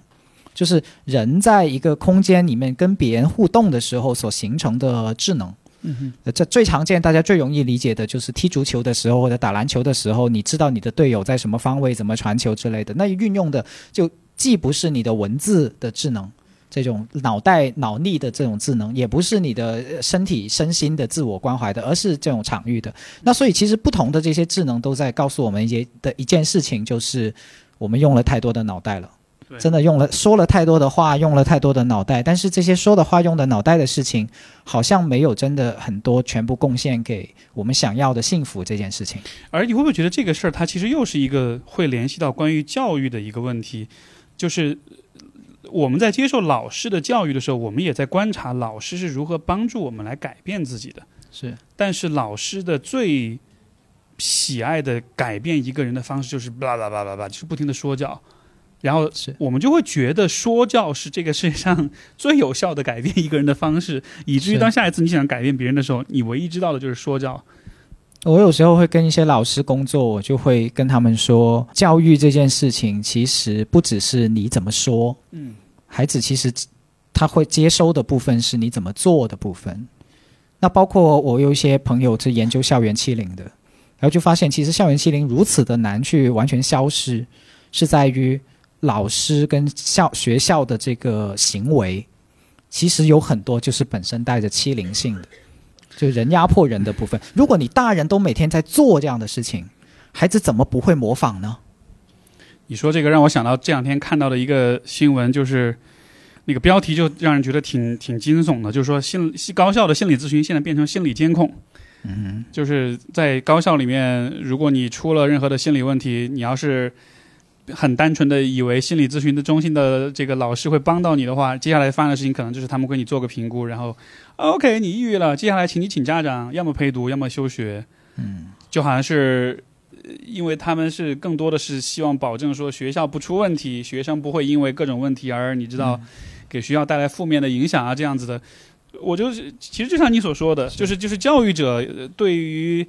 就是人在一个空间里面跟别人互动的时候所形成的智能。嗯哼，这最常见、大家最容易理解的就是踢足球的时候或者打篮球的时候，你知道你的队友在什么方位、怎么传球之类的。那运用的就既不是你的文字的智能，这种脑袋脑力的这种智能，也不是你的呃身体身心的自我关怀的，而是这种场域的。那所以其实不同的这些智能都在告诉我们一些的一件事情，就是我们用了太多的脑袋了。真的用了说了太多的话，用了太多的脑袋，但是这些说的话、用的脑袋的事情，好像没有真的很多全部贡献给我们想要的幸福这件事情。而你会不会觉得这个事儿，它其实又是一个会联系到关于教育的一个问题，就是呃我们在接受老师的教育的时候，我们也在观察老师是如何帮助我们来改变自己的。是。但是老师的最喜爱的改变一个人的方式就是巴拉巴拉巴拉，就是不停的说教，然后是。我们就会觉得说教是这个世界上最有效的改变一个人的方式，以至于当下一次你想改变别人的时候，你唯一知道的就是说教。我有时候会跟一些老师工作，我就会跟他们说，教育这件事情其实不只是你怎么说，嗯，孩子其实他会接收的部分是你怎么做的部分。那包括我有一些朋友是研究校园欺凌的，然后就发现其实校园欺凌如此的难去完全消失，是在于老师跟校学校的这个行为，其实有很多就是本身带着欺凌性的，就人压迫人的部分。如果你大人都每天在做这样的事情，孩子怎么不会模仿呢？你说这个让我想到这两天看到的一个新闻，就是那个标题就让人觉得挺挺惊悚的，就是说心高校的心理咨询现在变成心理监控。嗯，就是在高校里面，如果你出了任何的心理问题，你要是很单纯的以为心理咨询的中心的这个老师会帮到你的话，接下来发生的事情可能就是他们给你做个评估，然后 OK 你抑郁了，接下来请你请家长，要么陪读，要么休学。嗯，就好像是。呃因为他们是更多的是希望保证说学校不出问题，学生不会因为各种问题而你知道给学校带来负面的影响啊，这样子的。我就是其实就像你所说的，就是就是教育者呃对于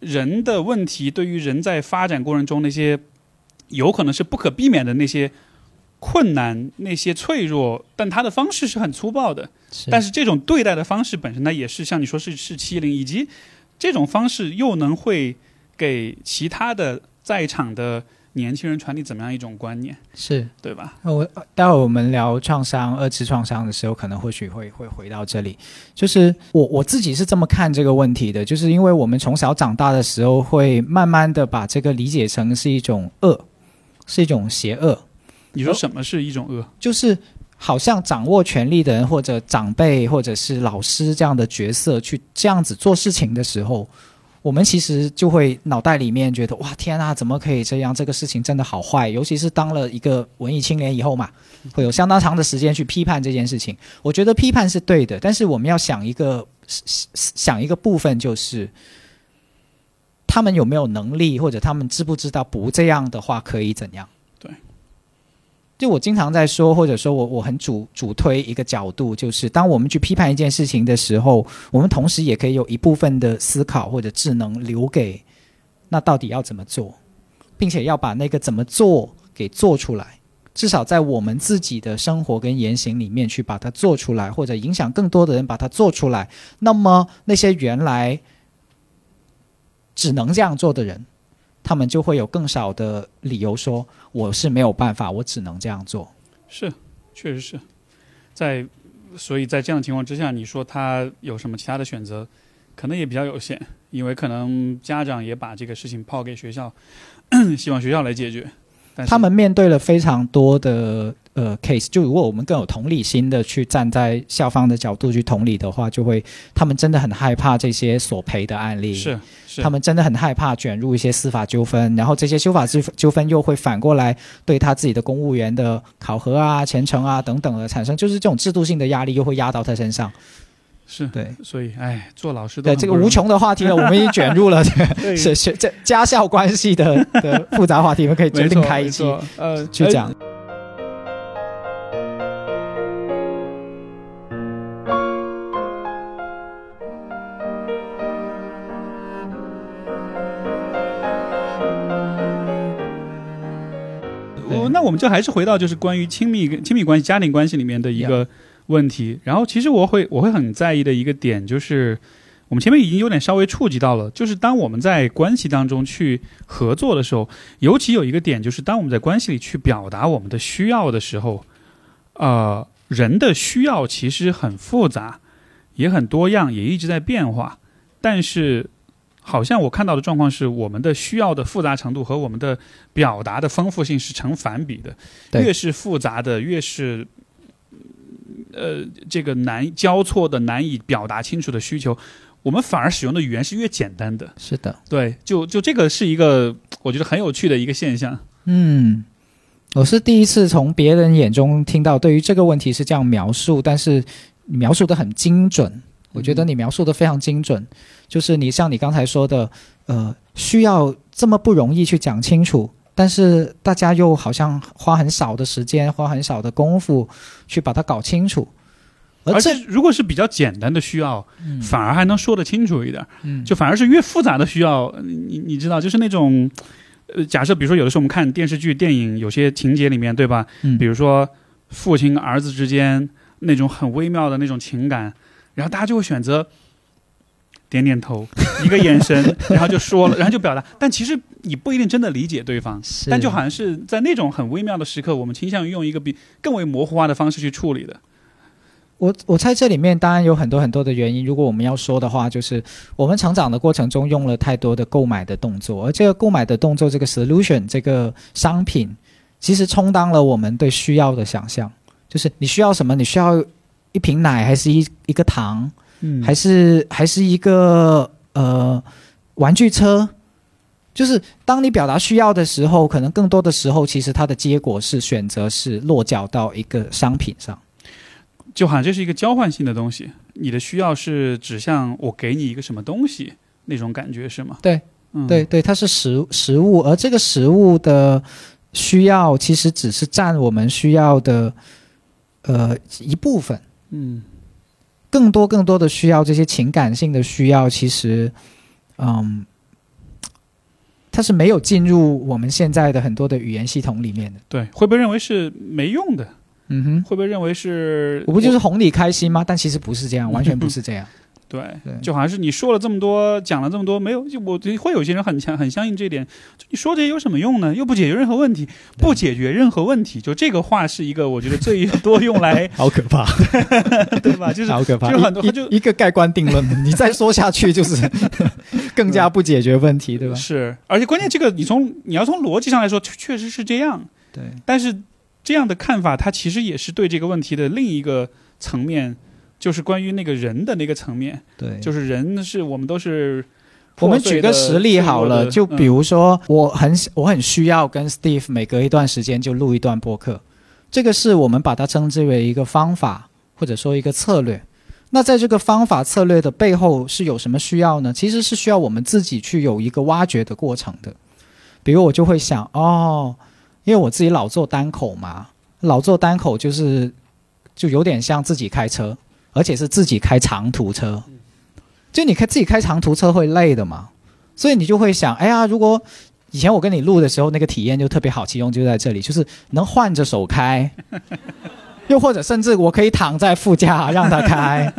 人的问题，对于人在发展过程中那些有可能是不可避免的那些困难、那些脆弱，但他的方式是很粗暴的。但是这种对待的方式本身呢，也是像你说是是欺凌，以及这种方式又能会给其他的在场的年轻人传递怎么样一种观念，是对吧？我待会儿我们聊创伤、二次创伤的时候，可能或许会会回到这里。就是我我自己是这么看这个问题的，就是因为我们从小长大的时候，会慢慢的把这个理解成是一种恶，是一种邪恶。你说什么是一种恶？就是好像掌握权力的人，或者长辈，或者是老师这样的角色，去这样子做事情的时候，我们其实就会脑袋里面觉得，哇，天啊，怎么可以这样？这个事情真的好坏。尤其是当了一个文艺青年以后嘛，会有相当长的时间去批判这件事情。我觉得批判是对的，但是我们要想一个想一个部分，就是他们有没有能力，或者他们知不知道不这样的话可以怎样？就我经常在说，或者说我我很主主推一个角度，就是当我们去批判一件事情的时候，我们同时也可以有一部分的思考或者智能留给那到底要怎么做，并且要把那个怎么做给做出来，至少在我们自己的生活跟言行里面去把它做出来，或者影响更多的人把它做出来。那么那些原来只能这样做的人。他们就会有更少的理由说我是没有办法，我只能这样做。是，确实是在，所以在这样的情况之下，你说他有什么其他的选择，可能也比较有限，因为可能家长也把这个事情抛给学校，希望学校来解决。他们面对了非常多的。呃，case 就如果我们更有同理心的去站在校方的角度去同理的话，就会他们真的很害怕这些索赔的案例，是是，他们真的很害怕卷入一些司法纠纷，然后这些修法纠纠纷又会反过来对他自己的公务员的考核啊、前程啊等等的产生，就是这种制度性的压力又会压到他身上。是对，所以哎，做老师对这个无穷的话题呢，我们已经卷入了 是是这家校关系的的复杂话题，我们可以决定开一期呃去讲。我们就还是回到就是关于亲密亲密关系、家庭关系里面的一个问题。然后，其实我会我会很在意的一个点就是，我们前面已经有点稍微触及到了，就是当我们在关系当中去合作的时候，尤其有一个点就是，当我们在关系里去表达我们的需要的时候，呃，人的需要其实很复杂，也很多样，也一直在变化，但是。好像我看到的状况是，我们的需要的复杂程度和我们的表达的丰富性是成反比的。越是复杂的，越是呃这个难交错的、难以表达清楚的需求，我们反而使用的语言是越简单的。是的，对，就就这个是一个我觉得很有趣的一个现象。嗯，我是第一次从别人眼中听到对于这个问题是这样描述，但是描述的很精准。我觉得你描述的非常精准，就是你像你刚才说的，呃，需要这么不容易去讲清楚，但是大家又好像花很少的时间，花很少的功夫去把它搞清楚。而且如果是比较简单的需要，反而还能说得清楚一点。嗯，就反而是越复杂的需要，你你知道，就是那种，呃，假设比如说有的时候我们看电视剧、电影，有些情节里面，对吧？嗯，比如说父亲儿子之间那种很微妙的那种情感。然后大家就会选择点点头，一个眼神，然后就说了，然后就表达。但其实你不一定真的理解对方，但就好像是在那种很微妙的时刻，我们倾向于用一个比更为模糊化的方式去处理的。我我猜这里面当然有很多很多的原因。如果我们要说的话，就是我们成长的过程中用了太多的购买的动作，而这个购买的动作，这个 solution 这个商品，其实充当了我们对需要的想象。就是你需要什么，你需要。一瓶奶，还是一一个糖，嗯，还是还是一个呃玩具车，就是当你表达需要的时候，可能更多的时候，其实它的结果是选择是落脚到一个商品上，就好像这是一个交换性的东西。你的需要是指向我给你一个什么东西那种感觉是吗？对，对对，它是食食物，而这个食物的需要其实只是占我们需要的呃一部分。嗯，更多更多的需要这些情感性的需要，其实，嗯，它是没有进入我们现在的很多的语言系统里面的。对，会被认为是没用的，嗯哼，会被认为是我不就是哄你开心吗？但其实不是这样，完全不是这样。对对，就好像是你说了这么多，讲了这么多，没有，就我会有些人很强，很相信这一点。就你说这些有什么用呢？又不解决任何问题，不解决任何问题，就这个话是一个我觉得最多用来 好可怕，对吧？就是好可怕，就很多一就一个盖棺定论，你再说下去就是 更加不解决问题，对吧？是，而且关键这个你从你要从逻辑上来说，确确实是这样。对，但是这样的看法，它其实也是对这个问题的另一个层面，就是关于那个人的那个层面，对，就是人是我们都是。我们举个实例好了，就比如说，我很我很需要跟 Steve 每隔一段时间就录一段播客，这个是我们把它称之为一个方法或者说一个策略。那在这个方法策略的背后是有什么需要呢？其实是需要我们自己去有一个挖掘的过程的。比如我就会想，哦，因为我自己老做单口嘛，老做单口就是就有点像自己开车，而且是自己开长途车。就你开自己开长途车会累的嘛，所以你就会想，哎呀，如果以前我跟你录的时候那个体验就特别好，其中就在这里，就是能换着手开，又或者甚至我可以躺在副驾让他开。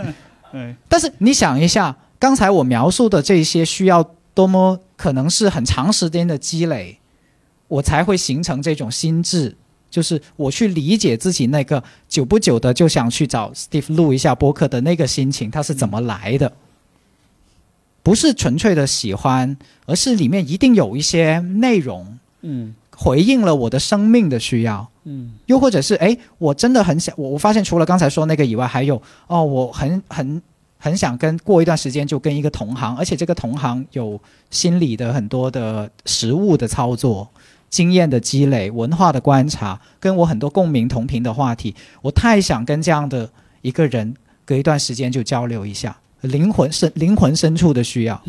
对，但是你想一下，刚才我描述的这些需要多么可能是很长时间的积累，我才会形成这种心智，就是我去理解自己那个久不久的就想去找 Steve 录一下播客的那个心情，它是怎么来的？不是纯粹的喜欢，而是里面一定有一些内容，嗯。回应了我的生命的需要，嗯。又或者是哎，我真的很想，我我发现除了刚才说那个以外，还有哦，我很很很想跟过一段时间就跟一个同行，而且这个同行有心理的很多的实物的操作、经验的积累、文化的观察，跟我很多共鸣同频的话题，我太想跟这样的一个人隔一段时间就交流一下。灵魂深灵魂深处的需要，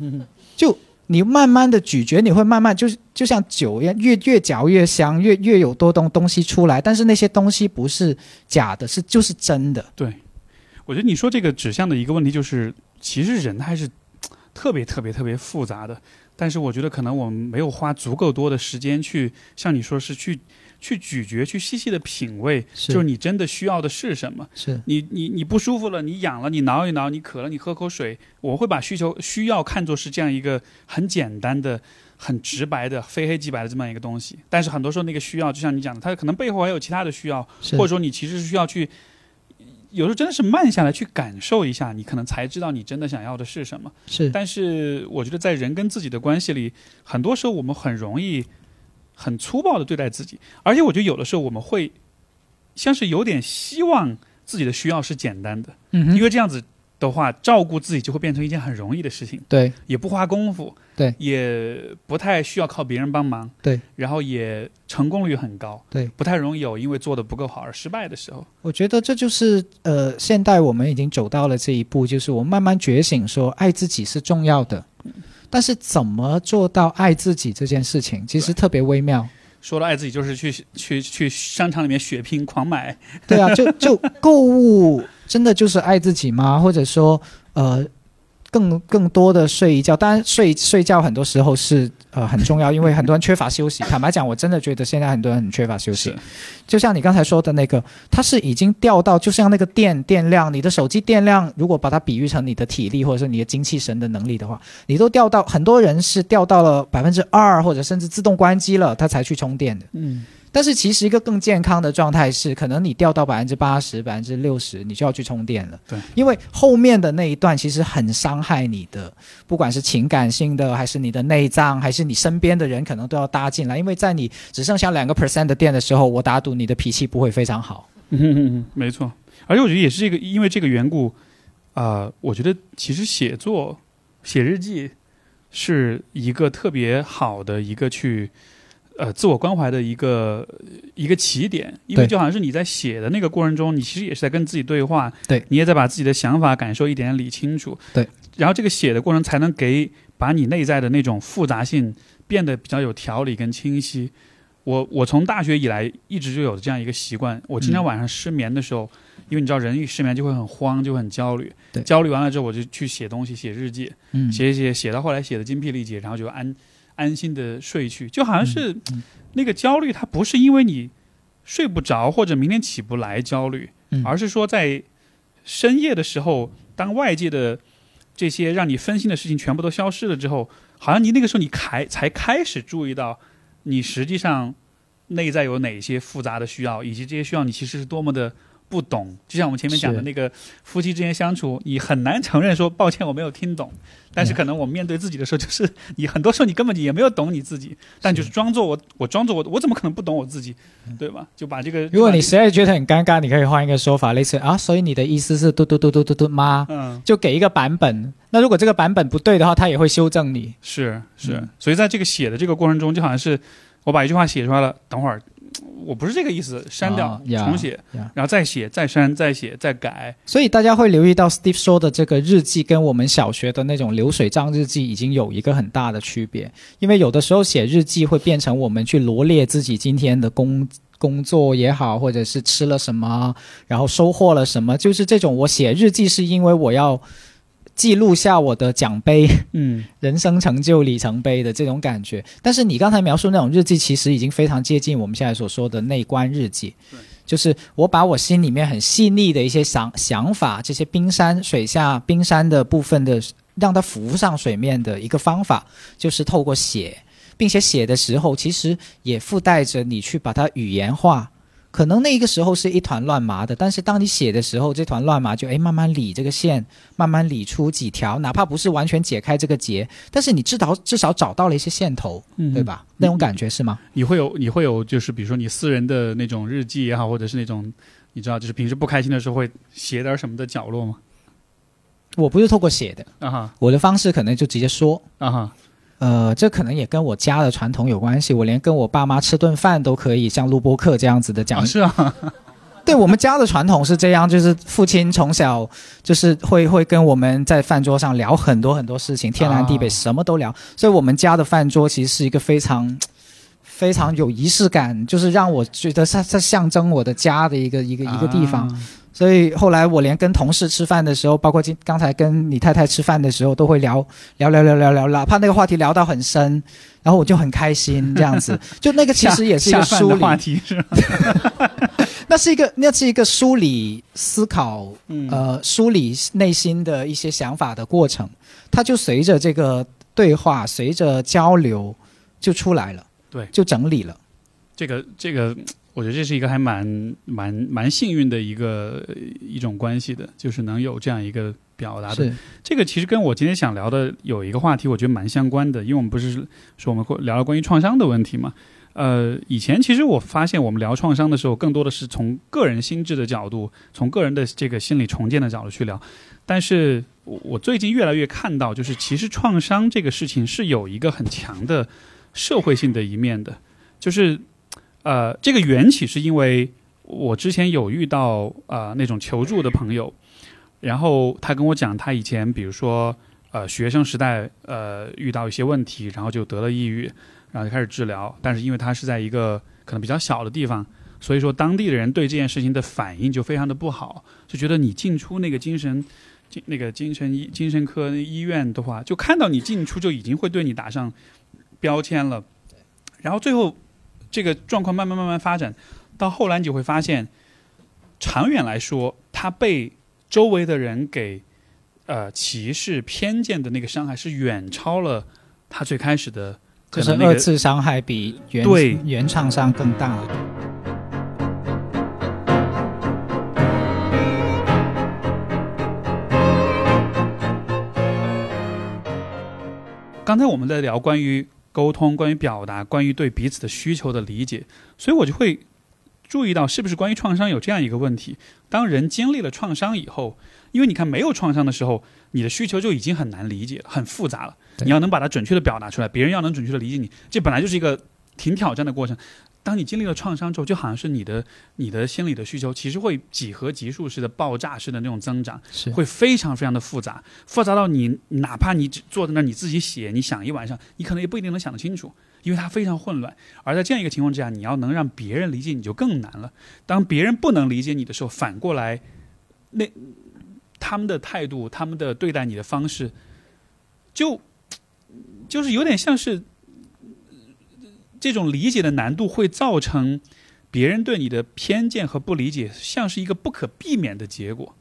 就你慢慢的咀嚼，你会慢慢就是就像酒一样，越越嚼越香，越越有多东东西出来。但是那些东西不是假的，是就是真的。对，我觉得你说这个指向的一个问题就是，其实人还是特别特别特别复杂的。但是我觉得可能我们没有花足够多的时间去，像你说是去去咀嚼、去细细的品味，是就是你真的需要的是什么。是你你你不舒服了，你痒了，你挠一挠，你渴了，你喝口水。我会把需求需要看作是这样一个很简单的、很直白的、非黑即白的这么一个东西。但是很多时候那个需要，就像你讲的，它可能背后还有其他的需要，或者说你其实是需要去，有时候真的是慢下来去感受一下，你可能才知道你真的想要的是什么。是。但是我觉得在人跟自己的关系里，很多时候我们很容易很粗暴的对待自己，而且我觉得有的时候我们会像是有点希望自己的需要是简单的，嗯因为这样子的话，照顾自己就会变成一件很容易的事情，对。也不花功夫，对，也不太需要靠别人帮忙，对，然后也成功率很高，对，不太容易有因为做的不够好而失败的时候。我觉得这就是呃，现代我们已经走到了这一步，就是我们慢慢觉醒说，爱自己是重要的，但是怎么做到爱自己这件事情，其实特别微妙。说到爱自己，就是去去去商场里面血拼狂买，对啊，就就购物真的就是爱自己吗？或者说，呃，更更多的睡一觉，当然睡睡觉很多时候是呃很重要，因为很多人缺乏休息。坦白讲，我真的觉得现在很多人很缺乏休息。就像你刚才说的那个，它是已经掉到，就像那个电电量，你的手机电量，如果把它比喻成你的体力或者是你的精气神的能力的话，你都掉到很多人是掉到了百分之二，或者甚至自动关机了，他才去充电的。嗯，但是其实一个更健康的状态是，可能你掉到百分之八十、百分之六十，你就要去充电了。对，因为后面的那一段其实很伤害你的，不管是情感性的，还是你的内脏，还是你身边的人，可能都要搭进来。因为在你只剩下两个 percent 的电的时候，我打赌你的脾气不会非常好。嗯，没错。而且我觉得也是这个，因为这个缘故，啊、我觉得其实写作、写日记是一个特别好的一个去呃自我关怀的一个一个起点，因为就好像是你在写的那个过程中，你其实也是在跟自己对话，对。你也在把自己的想法、感受一点点理清楚，对，然后这个写的过程才能给把你内在的那种复杂性变得比较有条理跟清晰。我我从大学以来一直就有这样一个习惯，我经常嗯。晚上失眠的时候，因为你知道人一失眠就会很慌，就会很焦虑。对。焦虑完了之后，我就去写东西，写日记，嗯，写一写，写到后来写的精疲力竭，然后就安安心的睡去，就好像是嗯那个焦虑，它不是因为你睡不着或者明天起不来焦虑，嗯而是说在深夜的时候，当外界的这些让你分心的事情全部都消失了之后，好像你那个时候你开才开始注意到，你实际上内在有哪些复杂的需要，以及这些需要你其实是多么的。不懂，就像我们前面讲的那个夫妻之间相处，你很难承认说抱歉我没有听懂，但是嗯可能我们面对自己的时候，就是你很多时候你根本也没有懂你自己，但就是装作我我装作我我怎么可能不懂我自己，对吧？就把这个如果你实在觉得很尴尬，你可以换一个说法，类似啊，所以你的意思是嘟嘟嘟嘟嘟嘟吗？嗯就给一个版本。那如果这个版本不对的话，他也会修正你。是是嗯，所以在这个写的这个过程中，就好像是我把一句话写出来了，等会儿我不是这个意思，删掉、重写，呀然后再写再删再写再改，所以大家会留意到 Steve 说的这个日记，跟我们小学的那种流水账日记已经有一个很大的区别。因为有的时候写日记会变成我们去罗列自己今天的工工作也好，或者是吃了什么，然后收获了什么，就是这种我写日记是因为我要记录下我的奖杯。嗯人生成就里程碑的这种感觉。但是你刚才描述那种日记，其实已经非常接近我们现在所说的内观日记对，就是我把我心里面很细腻的一些想想法，这些冰山水下冰山的部分的，让它浮上水面的一个方法，就是透过写，并且写的时候，其实也附带着你去把它语言化。可能那个时候是一团乱麻的，但是当你写的时候，这团乱麻就哎慢慢理这个线，慢慢理出几条，哪怕不是完全解开这个结，但是你至少至少找到了一些线头，嗯对？吧？那种感觉是吗？你会有你会有就是比如说你私人的那种日记也好，或者是那种你知道就是平时不开心的时候会写点什么的角落吗？我不是透过写的，啊哈我的方式可能就直接说。啊哈，呃，这可能也跟我家的传统有关系。我连跟我爸妈吃顿饭都可以像录播课这样子的讲啊是啊，对我们家的传统是这样，就是父亲从小就是会会跟我们在饭桌上聊很多很多事情，天南地北啊什么都聊，所以我们家的饭桌其实是一个非常非常有仪式感，就是让我觉得它它象征我的家的一个一个一个地方。啊所以后来我连跟同事吃饭的时候，包括今刚才跟你太太吃饭的时候，都会聊聊聊聊聊聊，哪怕那个话题聊到很深，然后我就很开心 这样子。就那个其实也是一个梳理话题是吗？那是一个那是一个梳理思考嗯呃梳理内心的一些想法的过程，它就随着这个对话，随着交流就出来了，对就整理了。这个这个，我觉得这是一个还蛮蛮蛮幸运的一个一种关系的，就是能有这样一个表达的。这个其实跟我今天想聊的有一个话题，我觉得蛮相关的，因为我们不是说我们会聊聊关于创伤的问题嘛。呃，以前其实我发现我们聊创伤的时候，更多的是从个人心智的角度，从个人的这个心理重建的角度去聊。但是我我最近越来越看到，就是其实创伤这个事情是有一个很强的社会性的一面的，就是呃，这个缘起是因为我之前有遇到、呃那种求助的朋友，然后他跟我讲，他以前比如说呃学生时代呃遇到一些问题，然后就得了抑郁，然后就开始治疗，但是因为他是在一个可能比较小的地方，所以说当地的人对这件事情的反应就非常的不好，就觉得你进出那个精神。精那个精神医精神科医院的话，就看到你进出就已经会对你打上标签了，然后最后这个状况慢慢慢慢发展，到后来你就会发现，长远来说，他被周围的人给呃歧视、偏见的那个伤害是远超了他最开始的就是可能那个二次伤害比原对原创伤更大。刚才我们在聊关于沟通、关于表达、关于对彼此的需求的理解，所以我就会注意到，是不是关于创伤有这样一个问题：当人经历了创伤以后，因为你看没有创伤的时候，你的需求就已经很难理解了，很复杂了。你要能把它准确的表达出来，别人要能准确的理解你，这本来就是一个挺挑战的过程。当你经历了创伤之后，就好像是你的你的心理的需求，其实会几何级数式的爆炸式的那种增长。是会非常非常的复杂，复杂到你哪怕你只坐在那儿你自己写，你想一晚上，你可能也不一定能想得清楚，因为它非常混乱。而在这样一个情况之下，你要能让别人理解你就更难了。当别人不能理解你的时候，反过来那他们的态度，他们的对待你的方式，就就是有点像是这种理解的难度会造成别人对你的偏见和不理解，像是一个不可避免的结果。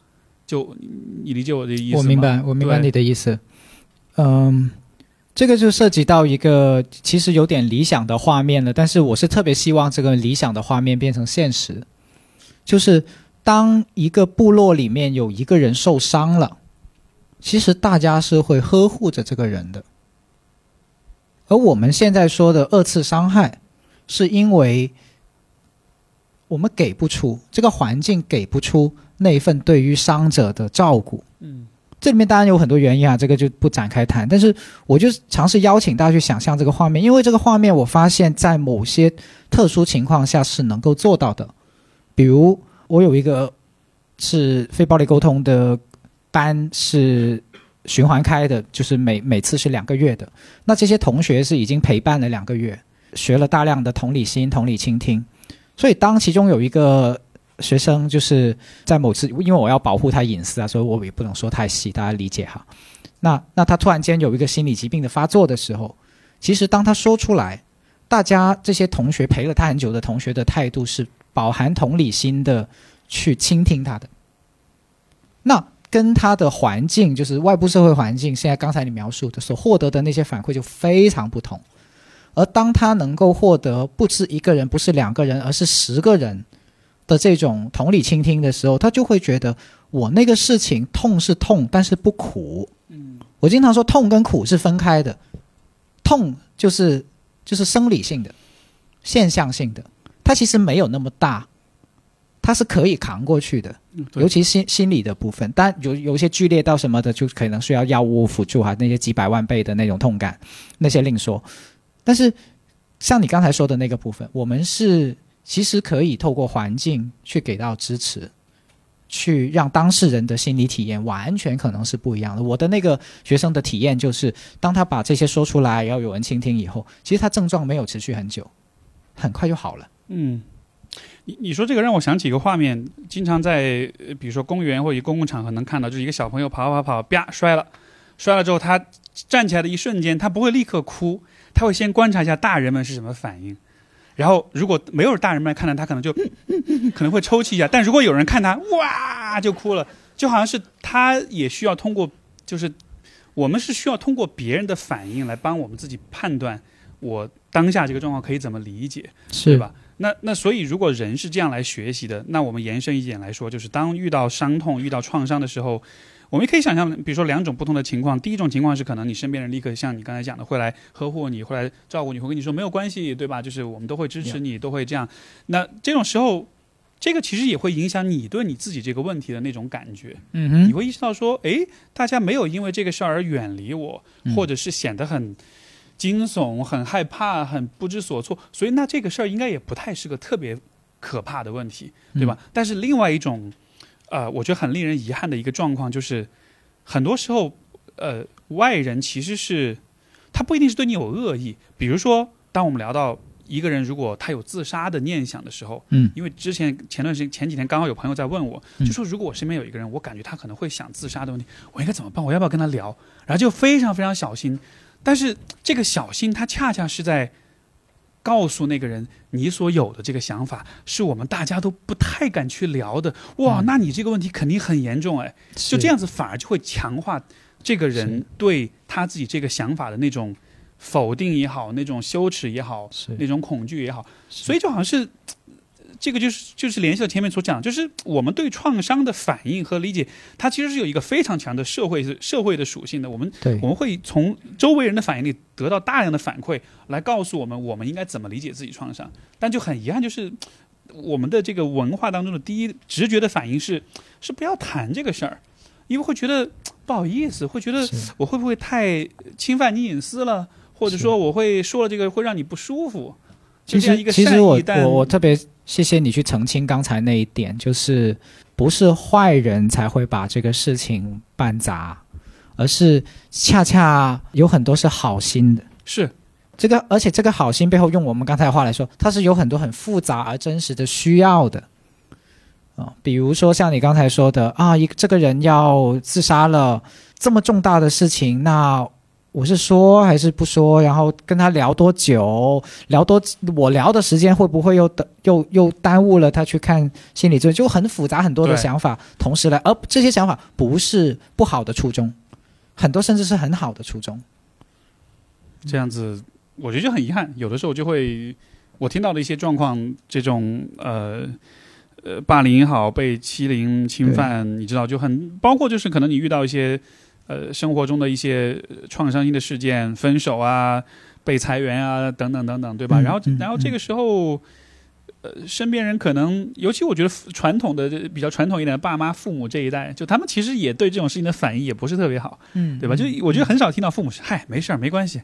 就你理解我的意思吗？我明白，我明白你的意思。嗯，这个就涉及到一个其实有点理想的画面了，但是我是特别希望这个理想的画面变成现实，就是当一个部落里面有一个人受伤了，其实大家是会呵护着这个人的。而我们现在说的二次伤害，是因为我们给不出这个环境给不出那份对于伤者的照顾。嗯这里面当然有很多原因啊，这个就不展开谈。但是我就尝试邀请大家去想象这个画面，因为这个画面我发现在某些特殊情况下是能够做到的。比如我有一个是非暴力沟通的班是循环开的，就是每每次是两个月的。那这些同学是已经陪伴了两个月，学了大量的同理心、同理倾听。所以当其中有一个学生就是在某次，因为我要保护他隐私啊，所以我也不能说太细，大家理解哈。那那他突然间有一个心理疾病的发作的时候，其实当他说出来，大家这些同学陪了他很久的同学的态度是饱含同理心的去倾听他的。那跟他的环境，就是外部社会环境，现在刚才你描述的所获得的那些反馈就非常不同。而当他能够获得不是一个人，不是两个人，而是十个人的这种同理倾听的时候，他就会觉得我那个事情痛是痛，但是不苦。嗯我经常说痛跟苦是分开的，痛就是就是生理性的、现象性的，它其实没有那么大，它是可以扛过去的。嗯，尤其心心理的部分，但有有一些剧烈到什么的，就可能需要药物辅助哈，那些几百万倍的那种痛感，那些另说。但是像你刚才说的那个部分，我们是其实可以透过环境去给到支持，去让当事人的心理体验完全可能是不一样的。我的那个学生的体验就是，当他把这些说出来，然后有人倾听以后，其实他症状没有持续很久，很快就好了。嗯，你你说这个让我想起一个画面，经常在呃比如说公园或者公共场合能看到，就是一个小朋友跑跑跑，啪摔了，摔了之后他站起来的一瞬间，他不会立刻哭，他会先观察一下大人们是什么反应。然后，如果没有大人们来看他，他可能就可能会抽泣一下；但如果有人看他，哇就哭了，就好像是他也需要通过，就是我们是需要通过别人的反应来帮我们自己判断我当下这个状况可以怎么理解。对是吧？那那所以，如果人是这样来学习的，那我们延伸一点来说，就是当遇到伤痛、遇到创伤的时候，我们可以想象，比如说两种不同的情况。第一种情况是，可能你身边人立刻像你刚才讲的，会来呵护你，会来照顾你，会跟你说没有关系，对吧？就是我们都会支持你，都会这样。那这种时候，这个其实也会影响你对你自己这个问题的那种感觉。嗯哼你会意识到说，诶，大家没有因为这个事儿而远离我，嗯或者是显得很惊悚、很害怕、很不知所措，所以那这个事儿应该也不太是个特别可怕的问题，对吧？但是另外一种，呃，我觉得很令人遗憾的一个状况就是，很多时候，呃，外人其实是他不一定是对你有恶意，比如说，当我们聊到一个人如果他有自杀的念想的时候，嗯因为之前前段时间前几天刚好有朋友在问我，嗯就说如果我身边有一个人，我感觉他可能会想自杀的问题，我应该怎么办？我要不要跟他聊？然后就非常非常小心，但是这个小心，他恰恰是在告诉那个人，你所有的这个想法是我们大家都不太敢去聊的。哇，嗯。那你这个问题肯定很严重哎，就这样子反而就会强化这个人对他自己这个想法的那种否定也好，那种羞耻也好，那种恐惧也好，所以就好像是。这个就是就是联系到前面所讲，就是我们对创伤的反应和理解，它其实是有一个非常强的社会社会的属性的。我们对我们会从周围人的反应里得到大量的反馈，来告诉我们我们应该怎么理解自己创伤。但就很遗憾，就是我们的这个文化当中的第一直觉的反应是是不要谈这个事儿，因为会觉得不好意思，会觉得我会不会太侵犯你隐私了，或者说我会说了这个会让你不舒服。其实其实我我我特别谢谢你去澄清刚才那一点，就是不是坏人才会把这个事情办砸，而是恰恰有很多是好心的。是这个，而且这个好心背后，用我们刚才的话来说，它是有很多很复杂而真实的需要的。啊、比如说像你刚才说的啊，一这个人要自杀了，这么重大的事情，那我是说还是不说？然后跟他聊多久？聊多我聊的时间会不会又等又又耽误了他去看心理咨询？就很复杂很多的想法同时来，而这些想法不是不好的初衷，很多甚至是很好的初衷。这样子，我觉得就很遗憾。有的时候就会，我听到的一些状况，这种呃呃霸凌也好，被欺凌、侵犯，你知道，就很包括就是可能你遇到一些呃生活中的一些呃创伤性的事件，分手啊、被裁员啊等等等等，对吧？然后然后这个时候。呃，身边人可能，尤其我觉得传统的比较传统一点的爸妈、父母这一代，就他们其实也对这种事情的反应也不是特别好。嗯对吧？就我觉得很少听到父母说“嗨，没事儿，没关系”，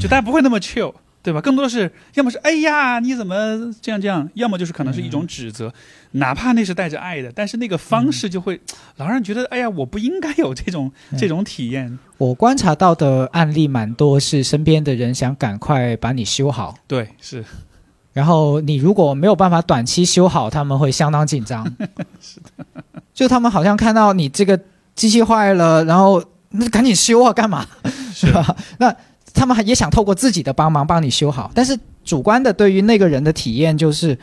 就大家不会那么 chill，对吧？更多的是要么是“哎呀，你怎么这样这样”，要么就是可能是一种指责，哪怕那是带着爱的，但是那个方式就会老让人觉得“哎呀，我不应该有这种嗯 这种体验我观察到的案例蛮多，是身边的人想赶快把你修好，”。对，是 然后你如果没有办法短期修好，他们会相当紧张。是的，就他们好像看到你这个机器坏了，然后那赶紧修啊，干嘛？是是吧？那他们也想透过自己的帮忙帮你修好，但是主观的对于那个人的体验就是，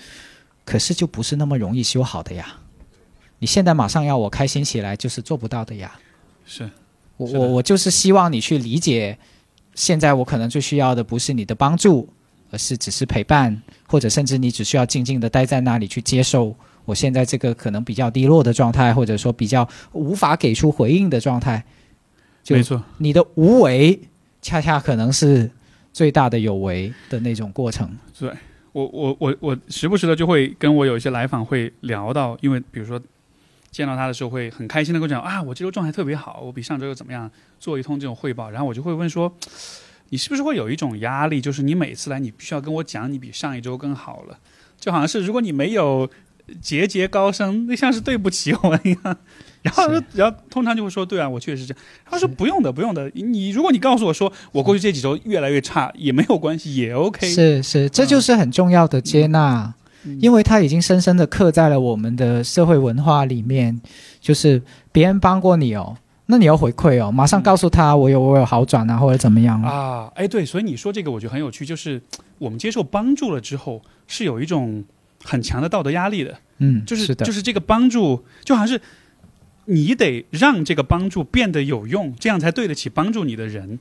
可是就不是那么容易修好的呀。你现在马上要我开心起来，就是做不到的呀。是，我我我就是希望你去理解，现在我可能最需要的不是你的帮助，而是只是陪伴，或者甚至你只需要静静的待在那里去接受我现在这个可能比较低落的状态，或者说比较无法给出回应的状态。就没错，你的无为，恰恰可能是最大的有为的那种过程。对我我我我时不时的就会跟我有一些来访会聊到，因为比如说见到他的时候会很开心的跟我讲啊，我这周状态特别好，我比上周又怎么样，做一通这种汇报，然后我就会问说，你是不是会有一种压力，就是你每次来你必须要跟我讲你比上一周更好了，就好像是如果你没有节节高升，那像是对不起我一样。然后是，然后通常就会说，对啊，我确实是这样。他说不用的，不用的。你如果你告诉我说我过去这几周越来越差，也没有关系，也 OK。是是，这就是很重要的接纳。嗯因为它已经深深的刻在了我们的社会文化里面，就是别人帮过你哦，那你要回馈哦，马上告诉他我有我有好转啊，或者怎么样。啊，哎，对，所以你说这个我觉得很有趣，就是我们接受帮助了之后，是有一种很强的道德压力的，嗯，就是的，就是这个帮助，就好像是你得让这个帮助变得有用，这样才对得起帮助你的人。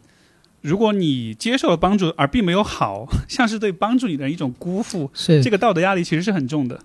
如果你接受了帮助而并没有好，像是对帮助你的人一种辜负，是这个道德压力其实是很重的。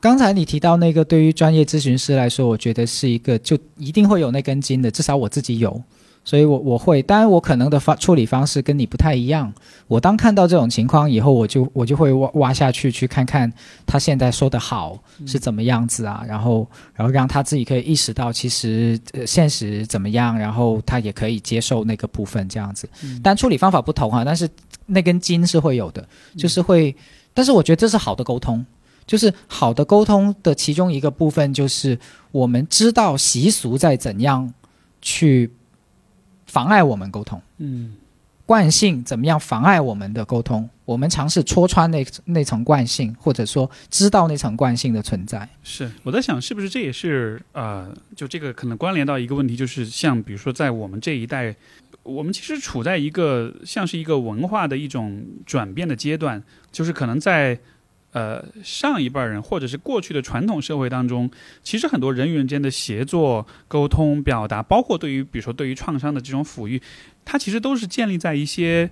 刚才你提到那个，对于专业咨询师来说，我觉得是一个就一定会有那根筋的，至少我自己有，所以我我会，当然我可能的方处理方式跟你不太一样。我当看到这种情况以后，我就我就会挖挖下去去看看他现在说的好是怎么样子啊，然后然后让他自己可以意识到其实呃现实怎么样，然后他也可以接受那个部分这样子。嗯但处理方法不同啊、但是那根筋是会有的，就是会，但是我觉得这是好的沟通。就是好的沟通的其中一个部分，就是我们知道习俗在怎样去妨碍我们沟通，嗯，惯性怎么样妨碍我们的沟通，我们尝试戳穿那那层惯性，或者说知道那层惯性的存在。是我在想，是不是这也是呃，就这个可能关联到一个问题，就是像比如说在我们这一代，我们其实处在一个像是一个文化的一种转变的阶段，就是可能在呃上一辈人或者是过去的传统社会当中，其实很多人与人间的协作、沟通、表达，包括对于比如说对于创伤的这种抚育，它其实都是建立在一些。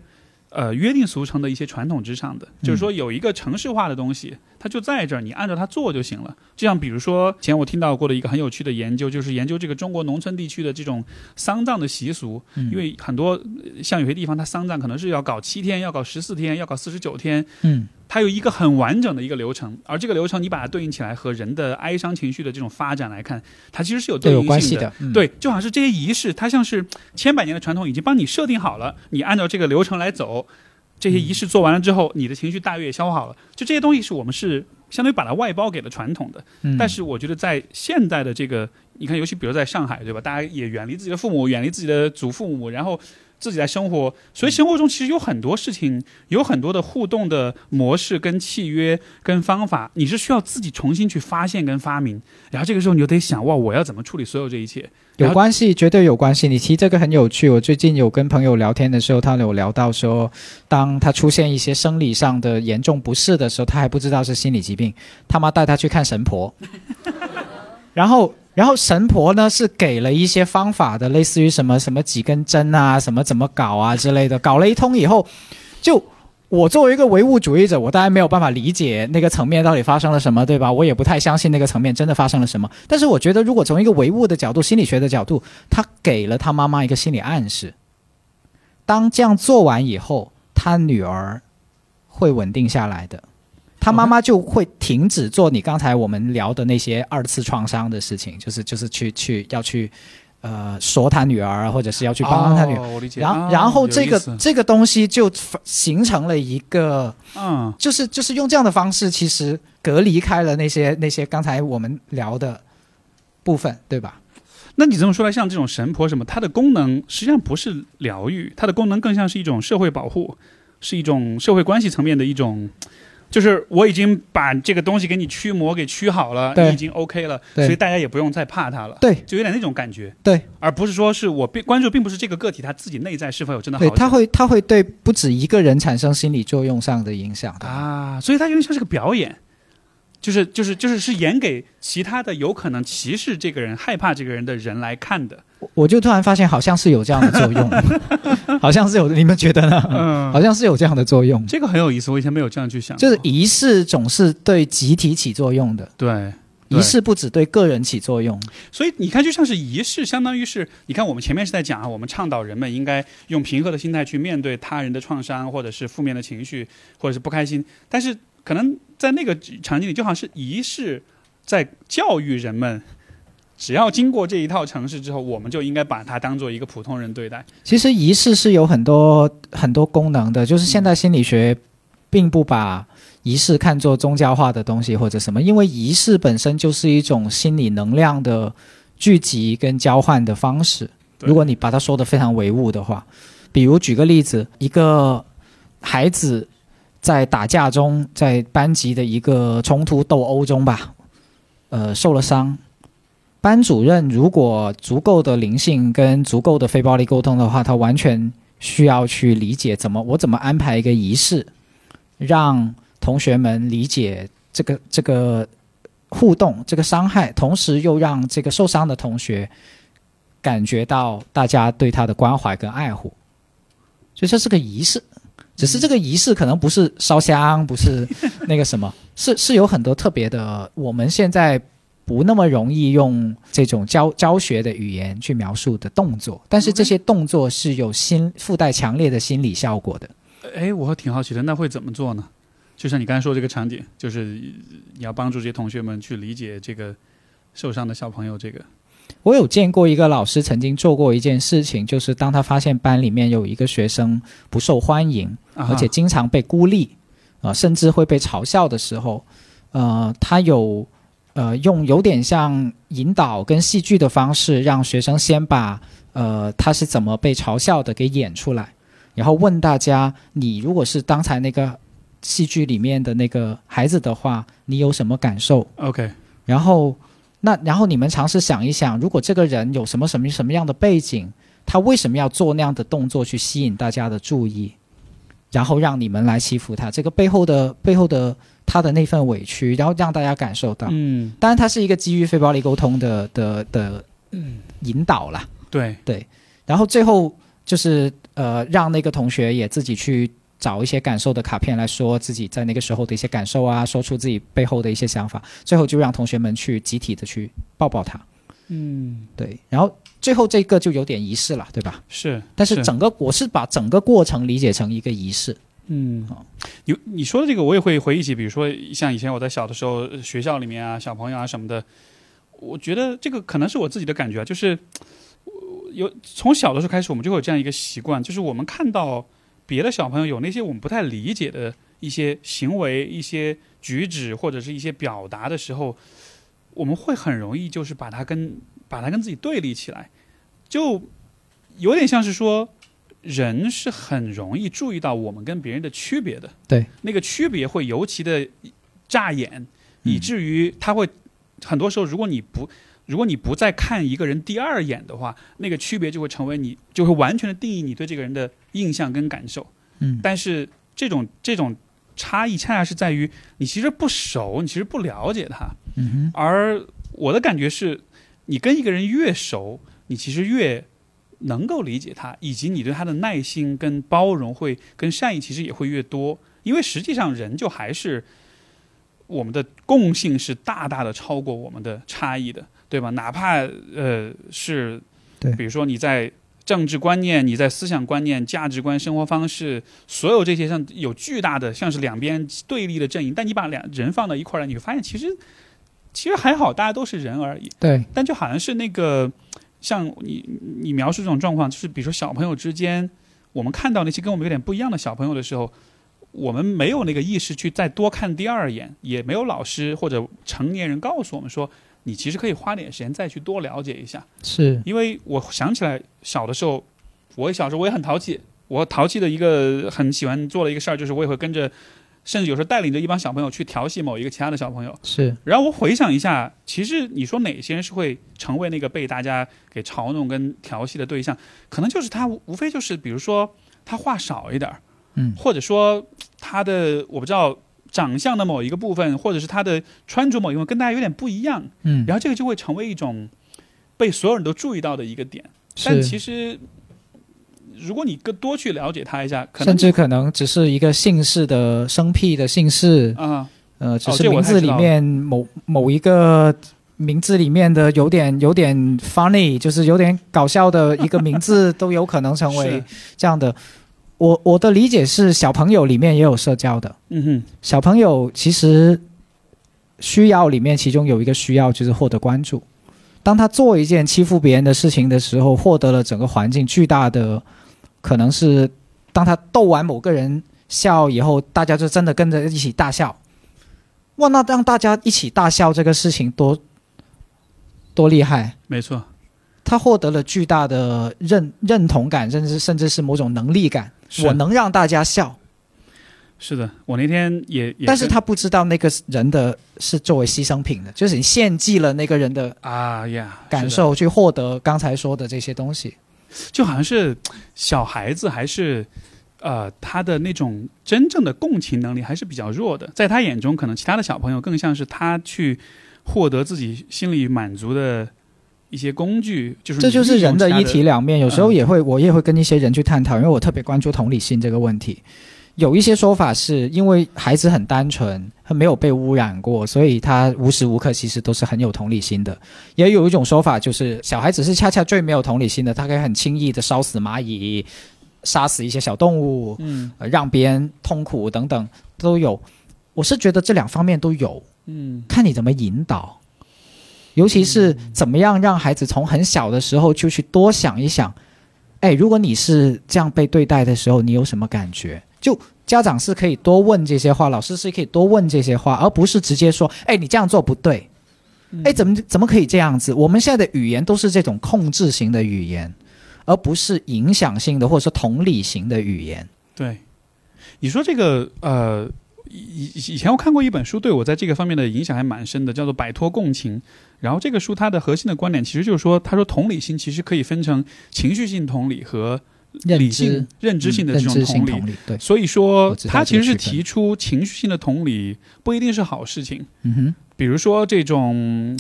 呃，约定俗成的一些传统之上的，就是说有一个城市化的东西，它就在这儿，你按照它做就行了。就像比如说，前我听到过的一个很有趣的研究，就是研究这个中国农村地区的这种丧葬的习俗，嗯因为很多呃像有些地方它丧葬可能是要搞七天，要搞十四天，要搞四十九天，嗯它有一个很完整的一个流程，而这个流程你把它对应起来和人的哀伤情绪的这种发展来看，它其实是有对，应关系的。嗯、对，就好像是这些仪式，它像是千百年的传统已经帮你设定好了，你按照这个流程来走，这些仪式做完了之后，你的情绪大约也消化好了。就这些东西是我们是相当于把它外包给了传统的，嗯，但是我觉得在现代的这个，你看，尤其比如在上海，对吧？大家也远离自己的父母，远离自己的祖父母，然后自己在生活，所以生活中其实有很多事情，有很多的互动的模式、跟契约、跟方法，你是需要自己重新去发现跟发明。然后这个时候你就得想，哇，我要怎么处理所有这一切？有关系，绝对有关系。你提这个很有趣。我最近有跟朋友聊天的时候，他有聊到说，当他出现一些生理上的严重不适的时候，他还不知道是心理疾病，他妈带他去看神婆，然后。然后神婆呢是给了一些方法的，类似于什么什么几根针啊，什么怎么搞啊之类的，搞了一通以后，就我作为一个唯物主义者，我当然没有办法理解那个层面到底发生了什么，对吧？我也不太相信那个层面真的发生了什么。但是我觉得，如果从一个唯物的角度、心理学的角度，他给了他妈妈一个心理暗示，当这样做完以后，他女儿会稳定下来的。他妈妈就会停止做你刚才我们聊的那些二次创伤的事情，就是就是去去要去，呃，说他女儿，或者是要去帮帮他女儿。然后然后这个这个东西就形成了一个，嗯，就是就是用这样的方式，其实隔离开了那些那些刚才我们聊的部分，对吧？那你这么说来，像这种神婆什么，它的功能实际上不是疗愈，它的功能更像是一种社会保护，是一种社会关系层面的一种。就是我已经把这个东西给你驱魔给驱好了，你已经 OK 了，所以大家也不用再怕它了。对，就有点那种感觉。对，而不是说是我并关注，并不是这个个体他自己内在是否有真的好。对，他会他会对不止一个人产生心理作用上的影响啊，所以他有点像是个表演。就是就是就是是演给其他的有可能歧视这个人、害怕这个人的人来看的。我就突然发现，好像是有这样的作用，好像是有，你们觉得呢？嗯，好像是有这样的作用。这个很有意思，我以前没有这样去想。就是仪式总是对集体起作用的，对，仪式不只对个人起作用。所以你看，就像是仪式，相当于是你看，我们前面是在讲啊，我们倡导人们应该用平和的心态去面对他人的创伤，或者是负面的情绪，或者是不开心，但是。可能在那个场景里，就好像是仪式在教育人们，只要经过这一套程式之后，我们就应该把它当做一个普通人对待。其实仪式是有很多很多功能的，就是现代心理学并不把仪式看作宗教化的东西或者什么，因为仪式本身就是一种心理能量的聚集跟交换的方式。如果你把它说的非常唯物的话，比如举个例子，一个孩子。在打架中，在班级的一个冲突斗殴中吧，呃，受了伤。班主任如果足够的灵性跟足够的非暴力沟通的话，他完全需要去理解怎么我怎么安排一个仪式，让同学们理解这个这个互动这个伤害，同时又让这个受伤的同学感觉到大家对他的关怀跟爱护，所以这是个仪式。只是这个仪式可能不是烧香，不是 那个什么，是是有很多特别的。我们现在不那么容易用这种教教学的语言去描述的动作，但是这些动作是有心附带强烈的心理效果的。哎，我挺好奇的，那会怎么做呢？就像你刚才说这个场景，就是你要帮助这些同学们去理解这个受伤的小朋友这个。我有见过一个老师曾经做过一件事情，就是当他发现班里面有一个学生不受欢迎，而且经常被孤立，啊，甚至会被嘲笑的时候，呃，他有呃用有点像引导跟戏剧的方式，让学生先把呃他是怎么被嘲笑的给演出来，然后问大家：你如果是刚才那个戏剧里面的那个孩子的话，你有什么感受？OK，然后。那然后你们尝试想一想，如果这个人有什么什么什么样的背景，他为什么要做那样的动作去吸引大家的注意，然后让你们来欺负他？这个背后的背后的他的那份委屈，然后让大家感受到。嗯，当然，他是一个基于非暴力沟通的的的引导啦。对对，然后最后就是呃，让那个同学也自己去。找一些感受的卡片来说自己在那个时候的一些感受啊，说出自己背后的一些想法，最后就让同学们去集体的去抱抱他。嗯，对。然后最后这个就有点仪式了，对吧？是。但是整个我是把整个过程理解成一个仪式。嗯。你你说的这个我也会回忆起，比如说像以前我在小的时候学校里面啊，小朋友啊什么的，我觉得这个可能是我自己的感觉啊，就是有从小的时候开始，我们就会有这样一个习惯，就是我们看到。别的小朋友有那些我们不太理解的一些行为、一些举止或者是一些表达的时候，我们会很容易就是把它跟把它跟自己对立起来，就有点像是说，人是很容易注意到我们跟别人的区别的。对，那个区别会尤其的扎眼，嗯以至于他会很多时候，如果你不如果你不再看一个人第二眼的话，那个区别就会成为你就会完全的定义你对这个人的印象跟感受。嗯。但是这种这种差异恰恰是在于你其实不熟，你其实不了解他，而我的感觉是，你跟一个人越熟，你其实越能够理解他，以及你对他的耐心跟包容会跟善意其实也会越多，因为实际上人就还是我们的共性是大大的超过我们的差异的，对吧？哪怕呃是，比如说你在。政治观念，你在思想观念、价值观、生活方式，所有这些上有巨大的像是两边对立的阵营，但你把两人放到一块儿来，你会发现其实其实还好，大家都是人而已。对，但就好像是那个，像你你描述这种状况，就是比如说小朋友之间，我们看到那些跟我们有点不一样的小朋友的时候，我们没有那个意识去再多看第二眼，也没有老师或者成年人告诉我们说，你其实可以花点时间再去多了解一下。是，因为我想起来小的时候，我小时候我也很淘气，我淘气的一个很喜欢做的一个事儿，就是我也会跟着，甚至有时候带领着一帮小朋友去调戏某一个其他的小朋友。是，然后我回想一下，其实你说哪些人是会成为那个被大家给嘲弄跟调戏的对象，可能就是他无无非就是比如说他话少一点儿，嗯或者说他的我不知道长相的某一个部分，或者是他的穿着某一个部分跟大家有点不一样，嗯，然后这个就会成为一种被所有人都注意到的一个点。但，其实如果你更多去了解他一下，可能甚至可能只是一个姓氏的生僻的姓氏，啊、呃，只是名字里面某某一个名字里面的有点有点 funny，就是有点搞笑的一个名字，都有可能成为这样的。我我的理解是，小朋友里面也有社交的，嗯哼，小朋友其实需要里面其中有一个需要就是获得关注。当他做一件欺负别人的事情的时候，获得了整个环境巨大的，可能是当他逗完某个人笑以后，大家就真的跟着一起大笑。哇，那让大家一起大笑这个事情多多厉害！没错，他获得了巨大的认认同感，甚至甚至是某种能力感。是我能让大家笑，是的，我那天也也但是他不知道那个人的是作为牺牲品的，就是你献祭了那个人的啊呀感，受，去获得刚才说的这些东西。就好像是小孩子还是。呃，他的那种真正的共情能力还是比较弱的，在他眼中，可能其他的小朋友更像是他去获得自己心理满足的一些工具，就是这就是人的一体。两面。有时候嗯也会，我也会跟一些人去探讨，因为我特别关注同理心这个问题。有一些说法是因为孩子很单纯，他没有被污染过，所以他无时无刻其实都是很有同理心的。也有一种说法就是小孩子是恰恰最没有同理心的，他可以很轻易的烧死蚂蚁、杀死一些小动物，嗯呃让别人痛苦等等都有。我是觉得这两方面都有，嗯看你怎么引导，尤其是怎么样让孩子从很小的时候就去多想一想，哎，如果你是这样被对待的时候，你有什么感觉？就家长是可以多问这些话，老师是可以多问这些话，而不是直接说，哎，你这样做不对，哎，怎么怎么可以这样子？我们现在的语言都是这种控制型的语言，而不是影响性的或者说同理型的语言。对，你说这个呃，以以以前我看过一本书，对我在这个方面的影响还蛮深的，叫做《摆脱共情》。然后这个书它的核心的观点其实就是说，他说同理心其实可以分成情绪性同理和理性、认知性的这种同理。同理，对，所以说我，知道他其实是提出情绪性的同理不一定是好事情。嗯哼，比如说这种，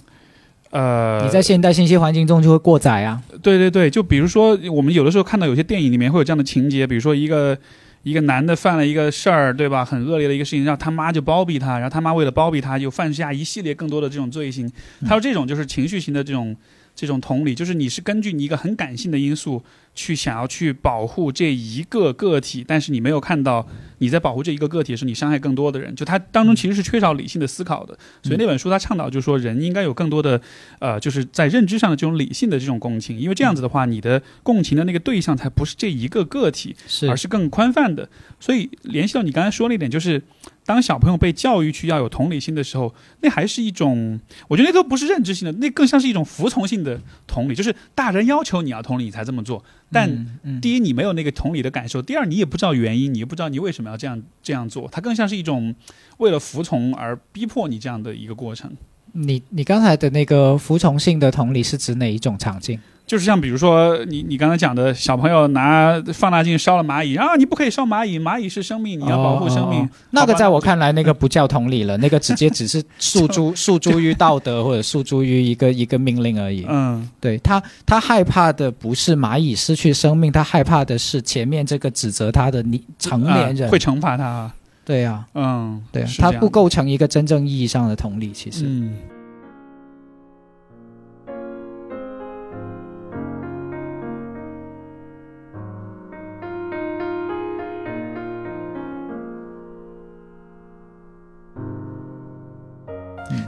呃，你在现代信息环境中就会过载啊，对对对，就比如说我们有的时候看到有些电影里面会有这样的情节，比如说一个一个男的犯了一个事儿，对吧？很恶劣的一个事情，让他妈就包庇他，然后他妈为了包庇他，又犯下一系列更多的这种罪行。他说这种就是情绪型的这种这种同理，就是你是根据你一个很感性的因素去想要去保护这一个个体，但是你没有看到你在保护这一个个体的时候，你伤害更多的人。就他当中其实是缺少理性的思考的。所以那本书他倡导就是说，人应该有更多的呃，就是在认知上的这种理性的这种共情，因为这样子的话，你的共情的那个对象才不是这一个个体，而是更宽泛的。所以联系到你刚才说那点，就是当小朋友被教育去要有同理心的时候，那还是一种，我觉得那都不是认知性的，那更像是一种服从性的同理，就是大人要求你要同理，你才这么做。但第一，你没有那个同理的感受；第二，你也不知道原因，你也不知道你为什么要这样这样做。它更像是一种为了服从而逼迫你这样的一个过程。你你刚才的那个服从性的同理是指哪一种场景？就是像比如说你你刚才讲的小朋友拿放大镜烧了蚂蚁啊，你不可以烧蚂蚁，蚂蚁是生命，你要保护生命。那个在我看来，那个不叫同理了，那个直接只是诉诸诉诸于道德或者诉诸于一个一个命令而已。嗯对他，他害怕的不是蚂蚁失去生命，他害怕的是前面这个指责他的你成年人。啊会惩罚他。对呀、嗯，对呀、是这样他不构成一个真正意义上的同理。其实，嗯。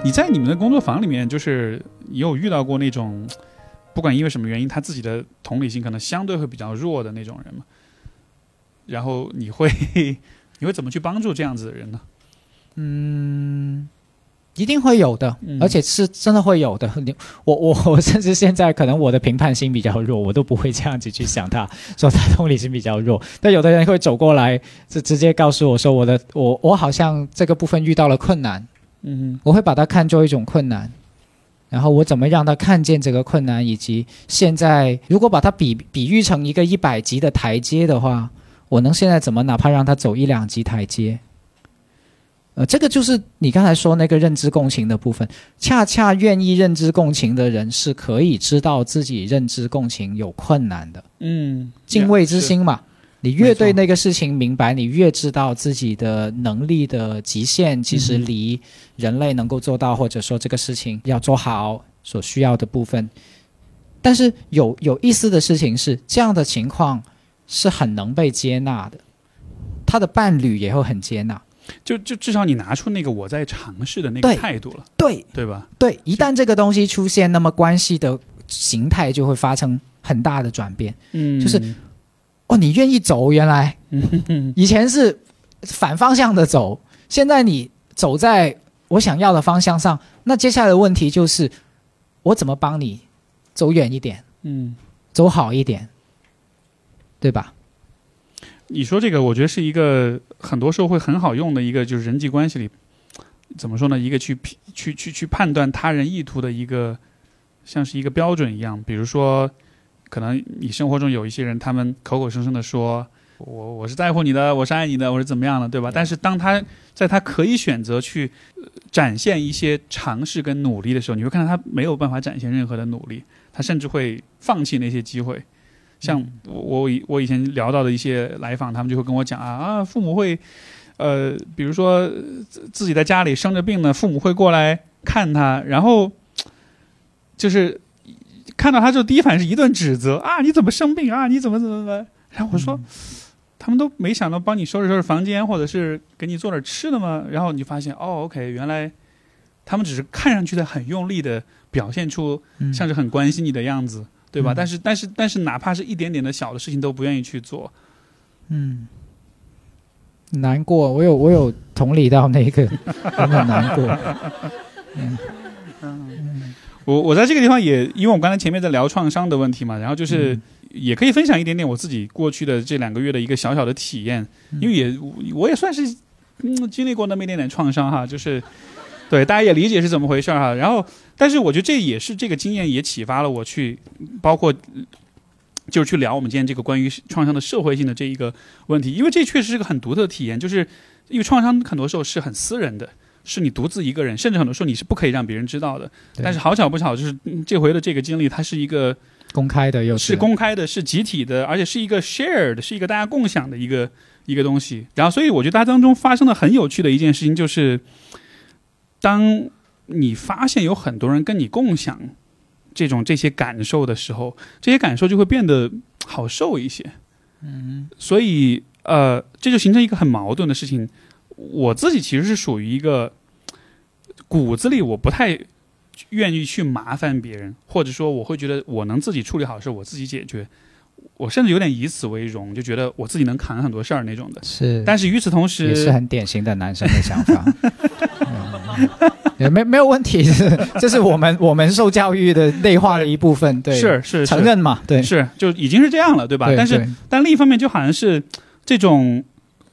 你在你们的工作坊里面，就是也有遇到过那种，不管因为什么原因，他自己的同理心可能相对会比较弱的那种人嘛？然后你会 你会怎么去帮助这样子的人呢？嗯，一定会有的，嗯而且是真的会有的。你 我我我甚至现在可能我的评判心比较弱，我都不会这样子去想他，说他同理心比较弱。但有的人会走过来，就直接告诉我说我的我我好像这个部分遇到了困难，嗯我会把它看作一种困难。然后我怎么让他看见这个困难，以及现在如果把它比比喻成一个一百级的台阶的话，我能现在怎么哪怕让他走一两级台阶？呃，这个就是你刚才说那个认知共情的部分。恰恰愿意认知共情的人是可以知道自己认知共情有困难的，嗯，敬畏之心嘛。你越对那个事情明白，你越知道自己的能力的极限，其实嗯离人类能够做到，或者说这个事情要做好所需要的部分。但是有有意思的事情是，这样的情况是很能被接纳的，他的伴侣也会很接纳。就就至少你拿出那个我在尝试的那个态度了，对对吧？对，一旦这个东西出现，那么关系的形态就会发生很大的转变。嗯就是哦，你愿意走，原来嗯以前是反方向的走，现在你走在我想要的方向上，那接下来的问题就是我怎么帮你走远一点，嗯，走好一点，对吧？你说这个，我觉得是一个很多时候会很好用的一个，就是人际关系里怎么说呢？一个去去去去判断他人意图的一个，像是一个标准一样。比如说，可能你生活中有一些人，他们口口声声的说。我我是在乎你的，我是爱你的，我是怎么样的，对吧？但是当他在他可以选择去呃展现一些尝试跟努力的时候，你会看到他没有办法展现任何的努力，他甚至会放弃那些机会。像我我以我以前聊到的一些来访，他们就会跟我讲啊啊，父母会，呃，比如说自自己在家里生着病呢，父母会过来看他，然后就是看到他之后，第一反应是一顿指责啊，你怎么生病啊，你怎么怎么怎么？然后我说，他们都没想到帮你收拾收拾房间，或者是给你做点吃的吗？然后你就发现哦，OK，原来他们只是看上去的很用力的表现出嗯像是很关心你的样子，对吧？嗯但是但是但是，哪怕是一点点的小的事情都不愿意去做，嗯，难过，我有我有同理到那个，真的难过。我我在这个地方也，因为我刚才前面在聊创伤的问题嘛，然后就是嗯也可以分享一点点我自己过去的这两个月的一个小小的体验，嗯因为也我也算是嗯经历过那么一点点创伤哈，就是对大家也理解是怎么回事儿哈。然后，但是我觉得这也是这个经验也启发了我去，包括就是去聊我们今天这个关于创伤的社会性的这一个问题，因为这确实是个很独特的体验，就是因为创伤很多时候是很私人的。是你独自一个人，甚至很多时候你是不可以让别人知道的。但是好巧不巧，就是、嗯这回的这个经历，它是一个公开的又是公开的，是集体的，而且是一个 shared，是一个大家共享的一个一个东西。然后，所以我觉得它当中发生的很有趣的一件事情，就是当你发现有很多人跟你共享这种这些感受的时候，这些感受就会变得好受一些。嗯，所以呃，这就形成一个很矛盾的事情。我自己其实是属于一个骨子里我不太愿意去麻烦别人，或者说我会觉得我能自己处理好的事我自己解决。我甚至有点以此为荣，就觉得我自己能扛很多事儿那种的。是，但是与此同时，也是很典型的男生的想法。嗯也没没有问题，这是我们我们受教育的内化的一部分，对，是是承认嘛，对，是就已经是这样了，对吧？对但是对但另一方面，就好像是这种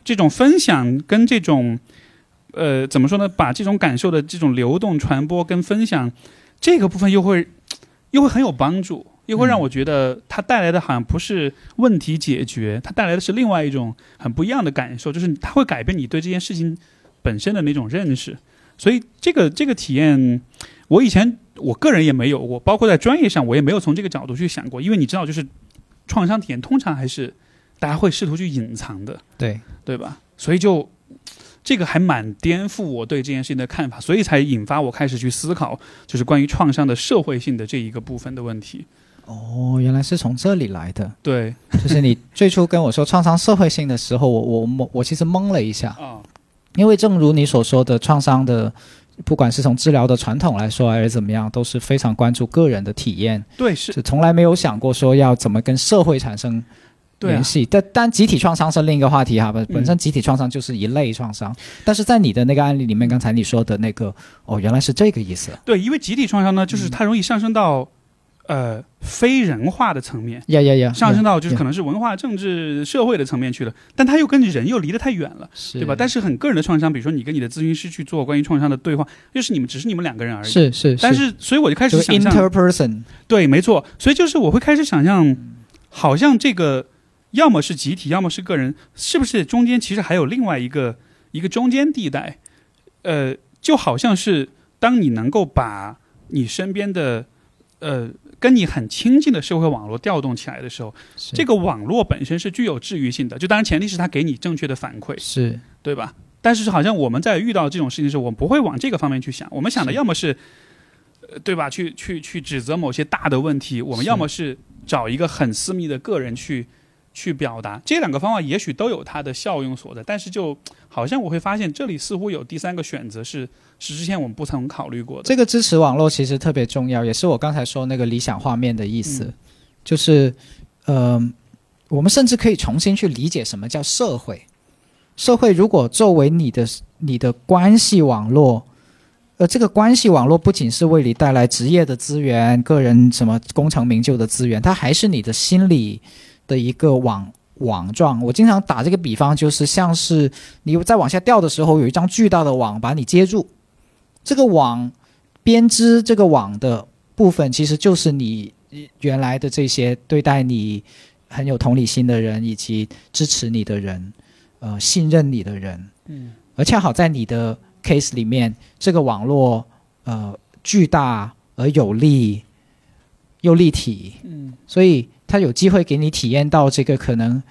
这种分享跟这种呃怎么说呢？把这种感受的这种流动传播跟分享这个部分，又会又会很有帮助，又会让我觉得它带来的好像不是问题解决，它带来的是另外一种很不一样的感受，就是它会改变你对这件事情本身的那种认识。所以这个这个体验，我以前我个人也没有过，包括在专业上我也没有从这个角度去想过，因为你知道，就是创伤体验通常还是大家会试图去隐藏的，对，对吧？所以就这个还蛮颠覆我对这件事情的看法，所以才引发我开始去思考，就是关于创伤的社会性的这一个部分的问题。哦，原来是从这里来的，对就是你最初跟我说创伤社会性的时候，我我懵，我其实懵了一下，啊，因为正如你所说的，创伤的。不管是从治疗的传统来说，还是怎么样，都是非常关注个人的体验，对是，就从来没有想过说要怎么跟社会产生联，系。但但集体创伤是另一个话题哈，本本身集体创伤就是一类创伤，但是在你的那个案例里面，刚才你说的那个，哦，原来是这个意思。对，因为集体创伤呢，就是它容易上升到呃非人化的层面。呀呀呀，上升到就是可能能是文化、政治、社会的层面去了，但它又跟人又离得太远了，对吧？但是很个人的创伤，比如说你跟你的咨询师去做关于创伤的对话，就是你们只是你们两个人而已。，是是，但是所以我就开始想象，interperson，对，没错，所以就是我会开始想象，好像这个要么是集体，要么是个人，是不是中间其实还有另外一个一个中间地带？呃，就好像是当你能够把你身边的呃跟你很亲近的社会网络调动起来的时候，这个网络本身是具有治愈性的，就当然前提是它给你正确的反馈，是对吧？但是好像我们在遇到这种事情的时候，我们不会往这个方面去想，我们想的要么是，呃对吧？去去去指责某些大的问题，我们要么是找一个很私密的个人去去表达。这两个方法也许都有它的效用所在，但是就好像我会发现这里似乎有第三个选择是是之前我们不曾考虑过的。这个支持网络其实特别重要，也是我刚才说那个理想画面的意思，嗯就是，呃，我们甚至可以重新去理解什么叫社会。社会如果作为你的你的关系网络，呃，这个关系网络不仅是为你带来职业的资源、个人什么功成名就的资源，它还是你的心理的一个网网状。我经常打这个比方，就是像是你在往下掉的时候，有一张巨大的网把你接住，这个网编织这个网的部分，其实就是你原来的这些对待你很有同理心的人，以及支持你的人，呃，信任你的人。嗯而恰好在你的 case 里面，这个网络呃巨大而有力又立体，嗯，所以它有机会给你体验到这个可能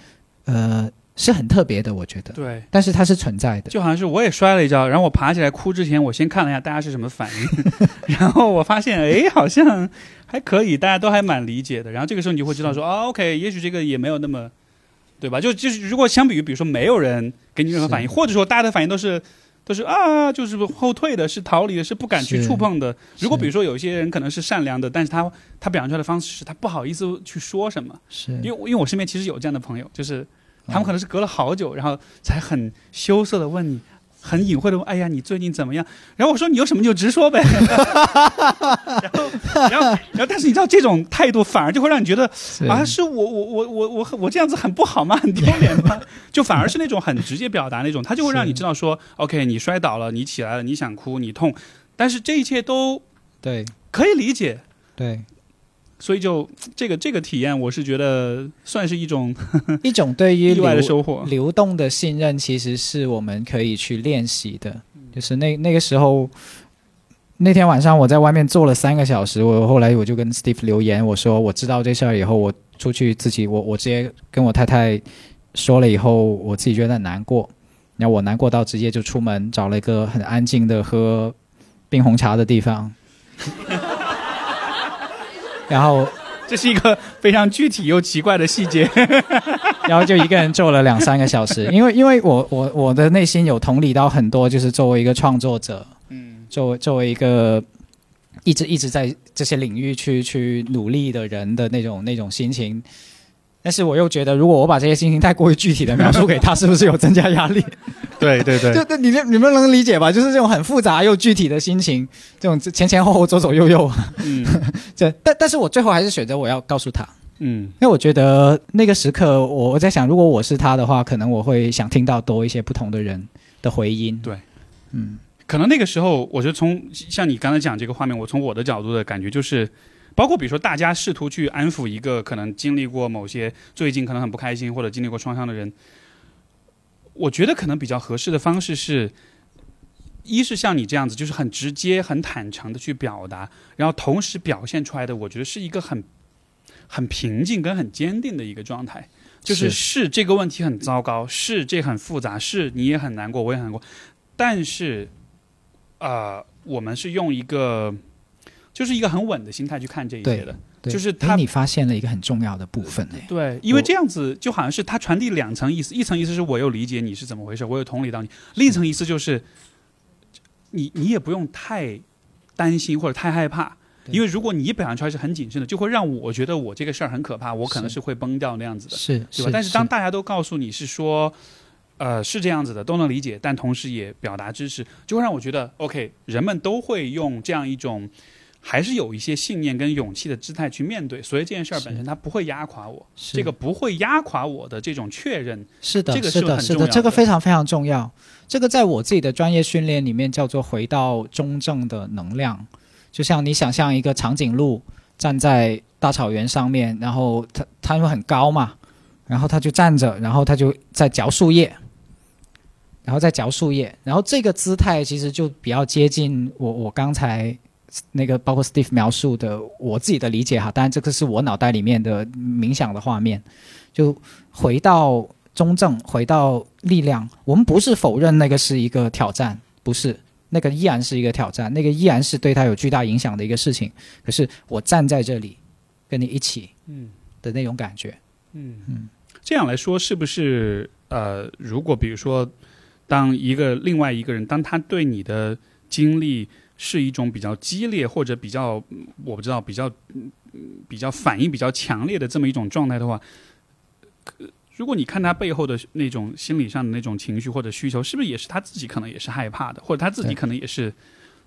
呃是很特别的，我觉得。对。但是它是存在的。就好像是我也摔了一跤，然后我爬起来哭之前，我先看了一下大家是什么反应，然后我发现，哎，好像还可以，大家都还蛮理解的。然后这个时候你就会知道说，哦，OK，也许这个也没有那么，对吧？就就是如果相比于，比如说没有人给你任何反应，或者说大家的反应都是都是啊，就是后退的，是逃离的，是不敢去触碰的。如果比如说有些人可能是善良的，但是他他表现出来的方式是他不好意思去说什么，是。因为因为我身边其实有这样的朋友，就是他们哦可能是隔了好久，然后才很羞涩的问你，很隐晦的问：“哎呀，你最近怎么样？”然后我说：“你有什么就直说呗。”然后，然后，然后，但是你知道这种态度反而就会让你觉得啊，是我我我我我我这样子很不好吗？很丢脸吗？就反而是那种很直接表达那种，他就会让你知道说：“OK，你摔倒了，你起来了，你想哭，你痛，但是这一切都对可以理解。”对所以就这个这个体验，我是觉得算是一种 一种对于意外的收获。流动的信任，其实是我们可以去练习的。嗯就是那那个时候，那天晚上我在外面坐了三个小时，我后来我就跟 Steve 留言，我说我知道这事儿以后，我出去自己，我我直接跟我太太说了以后，我自己觉得很难过。然后我难过到直接就出门找了一个很安静的喝冰红茶的地方，然后 这是一个非常具体又奇怪的细节。然后就一个人做了两三个小时，因为因为我我我的内心有同理到很多，就是作为一个创作者，嗯作为作为一个一直一直在这些领域去去努力的人的那种那种心情，但是我又觉得，如果我把这些心情太过于具体的描述给他，是不是有增加压力？对对对 就，你你们能理解吧？就是这种很复杂又具体的心情，这种前前后后、左左右右，嗯 这但但是我最后还是选择我要告诉他，嗯因为我觉得那个时刻，我我在想，如果我是他的话，可能我会想听到多一些不同的人的回音。对，嗯，可能那个时候，我觉得从像你刚才讲这个画面，我从我的角度的感觉就是，包括比如说大家试图去安抚一个可能经历过某些最近可能很不开心或者经历过创伤的人，我觉得可能比较合适的方式是。一是像你这样子，就是很直接、很坦诚的去表达，然后同时表现出来的，我觉得是一个很、很平静跟很坚定的一个状态。就是是这个问题很糟糕，是这很复杂，是你也很难过，我也很难过，但是，呃，我们是用一个，就是一个很稳的心态去看这一切的，就是他你发现了一个很重要的部分哎，对，因为这样子就好像是他传递两层意思，一层意思是我又理解你是怎么回事，我有同理到你；另一层意思就是，你你也不用太担心或者太害怕，因为如果你表现出来是很谨慎的，就会让我觉得我这个事儿很可怕，我可能是是会崩掉那样子的。是对吧？但是当大家都告诉你是说，呃，是这样子的，都能理解，但同时也表达支持，就会让我觉得，OK，人们都会用这样一种，还是有一些信念跟勇气的姿态去面对，所以这件事儿本身它不会压垮我，是。这个不会压垮我的这种确认，是的，这个是是的，是的，这个非常非常重要。这个在我自己的专业训练里面叫做回到中正的能量，就像你想象一个长颈鹿站在大草原上面，然后它它因为很高嘛，然后它就站着，然后它就在嚼树叶，然后再嚼树叶，然后这个姿态其实就比较接近我我刚才那个包括 Steve 描述的我自己的理解哈，当然这个是我脑袋里面的冥想的画面，就回到中正，回到力量。我们不是否认那个是一个挑战，不是那个依然是一个挑战，那个依然是对他有巨大影响的一个事情。可是我站在这里，跟你一起嗯的那种感觉，嗯嗯这样来说，是不是呃，如果比如说，当一个另外一个人，当他对你的经历是一种比较激烈或者比较，嗯我不知道比较，嗯比较反应比较强烈的这么一种状态的话，如果你看他背后的那种心理上的那种情绪或者需求，是不是也是他自己可能也是害怕的，或者他自己可能也是，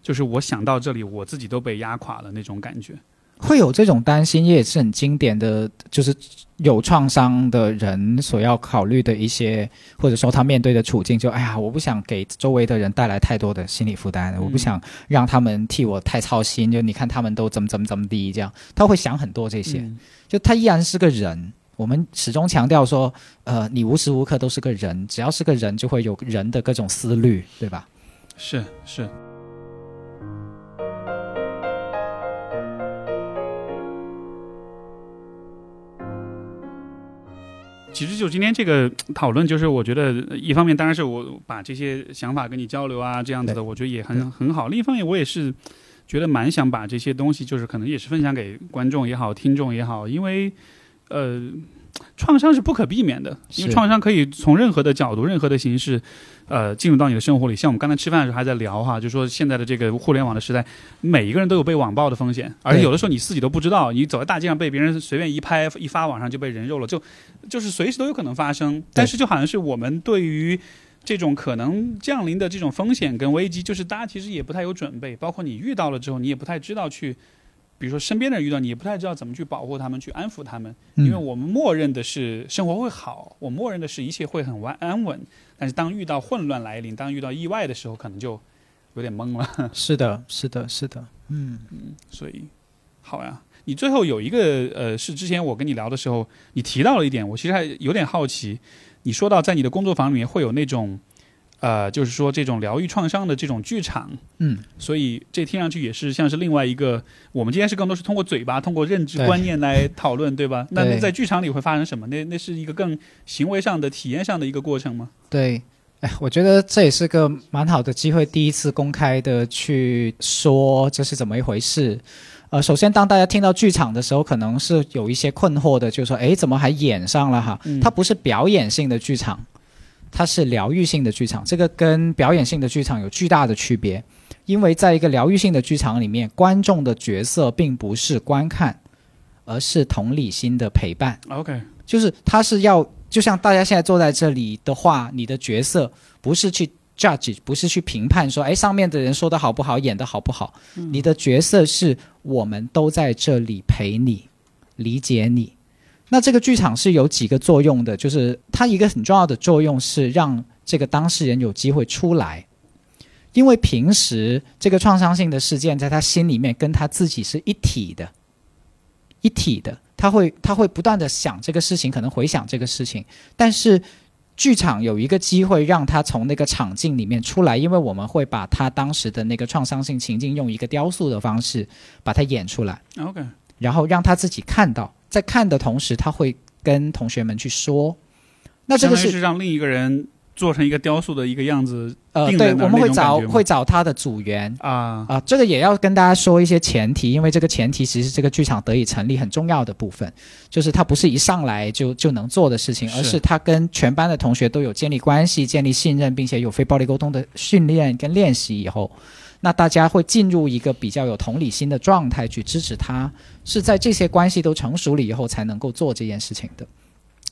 就是我想到这里，我自己都被压垮了那种感觉。会有这种担心，也是很经典的，就是有创伤的人所要考虑的一些，或者说他面对的处境，就哎呀，我不想给周围的人带来太多的心理负担，我不想让他们替我太操心。就你看他们都怎么怎么怎么地，这样他会想很多这些。嗯就他依然是个人。我们始终强调说，呃，你无时无刻都是个人，只要是个人，就会有人的各种思虑，对吧？是是。其实就今天这个 讨论，就是我觉得呃一方面当然是我把这些想法跟你交流啊，这样子的，我觉得也很很好。另一方面，我也是觉得蛮想把这些东西，就是可能也是分享给观众也好，听众也好，因为呃，创伤是不可避免的，因为创伤可以从任何的角度、任何的形式，呃，进入到你的生活里。像我们刚才吃饭的时候还在聊哈，就说现在的这个互联网的时代，每一个人都有被网暴的风险，而且有的时候你自己都不知道，你走在大街上被别人随便一拍一发网上就被人肉了，就就是随时都有可能发生。但是就好像是我们对于这种可能降临的这种风险跟危机，就是大家其实也不太有准备，包括你遇到了之后，你也不太知道去。比如说身边的人遇到你，也不太知道怎么去保护他们，去安抚他们，因为嗯我们默认的是生活会好，我默认的是一切会很安安稳。但是当遇到混乱来临，当遇到意外的时候，可能就有点懵了。是的，是的，是的，嗯，所以，好呀。你最后有一个呃，是之前我跟你聊的时候，你提到了一点，我其实还有点好奇。你说到在你的工作坊里面会有那种，呃，就是说这种疗愈创伤的这种剧场，嗯，所以这听上去也是像是另外一个，我们今天是更多是通过嘴巴、通过认知观念来讨论，对吧？那那在剧场里会发生什么？那那是一个更行为上的、体验上的一个过程吗？对。哎，我觉得这也是个蛮好的机会，第一次公开的去说这是怎么一回事。呃，首先，当大家听到剧场的时候，可能是有一些困惑的，就是说，哎，怎么还演上了哈？嗯它不是表演性的剧场，它是疗愈性的剧场。这个跟表演性的剧场有巨大的区别，因为在一个疗愈性的剧场里面，观众的角色并不是观看，而是同理心的陪伴。OK，就是他是要，就像大家现在坐在这里的话，你的角色不是去 judge，不是去评判说，哎，上面的人说的好不好，演的好不好，你的角色是我们都在这里陪你，理解你。那这个剧场是有几个作用的，就是它一个很重要的作用是让这个当事人有机会出来，因为平时这个创伤性的事件在他心里面跟他自己是一体的，一体的，他会他会不断的想这个事情，可能回想这个事情，但是剧场有一个机会让他从那个场境里面出来，因为我们会把他当时的那个创伤性情境用一个雕塑的方式把它演出来，OK，然后让他自己看到。在看的同时，他会跟同学们去说。那这个是让另一个人做成一个雕塑的一个样子呃，对，我们会找会找他的组员啊。啊、这个也要跟大家说一些前提，因为这个前提其实是这个剧场得以成立很重要的部分，就是它不是一上来就就能做的事情，而是是他跟全班的同学都有建立关系、建立信任，并且有非暴力沟通的训练跟练习以后，那大家会进入一个比较有同理心的状态去支持他，是在这些关系都成熟了以后才能够做这件事情的。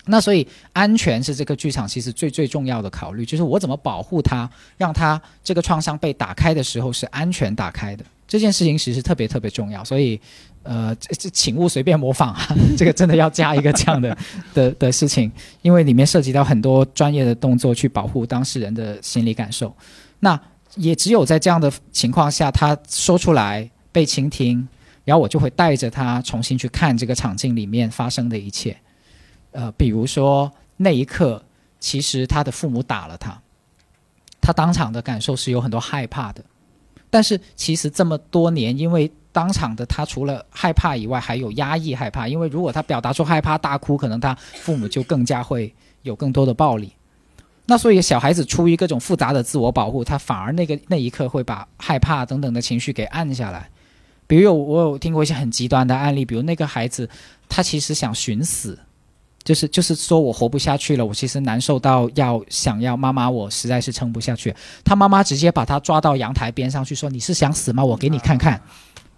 那所以安全是这个剧场其实最最重要的考虑，就是我怎么保护他，让他这个创伤被打开的时候是安全打开的。这件事情其实特别特别重要，所以呃，这这请勿随便模仿啊，这个真的要加一个这样的的的事情，因为里面涉及到很多专业的动作去保护当事人的心理感受。那也只有在这样的情况下，他说出来被倾听，然后我就会带着他重新去看这个场景里面发生的一切。呃，比如说那一刻，其实他的父母打了他，他当场的感受是有很多害怕的，但是其实这么多年，因为当场的他除了害怕以外，还有压抑害怕，因为如果他表达出害怕大哭，可能他父母就更加会有更多的暴力。那所以小孩子出于各种复杂的自我保护，他反而那个那一刻会把害怕等等的情绪给按下来。比如有我有听过一些很极端的案例，比如那个孩子他其实想寻死，就是就是说我活不下去了，我其实难受到要想要妈妈，我实在是撑不下去。他妈妈直接把他抓到阳台边上去说：“你是想死吗？我给你看看。”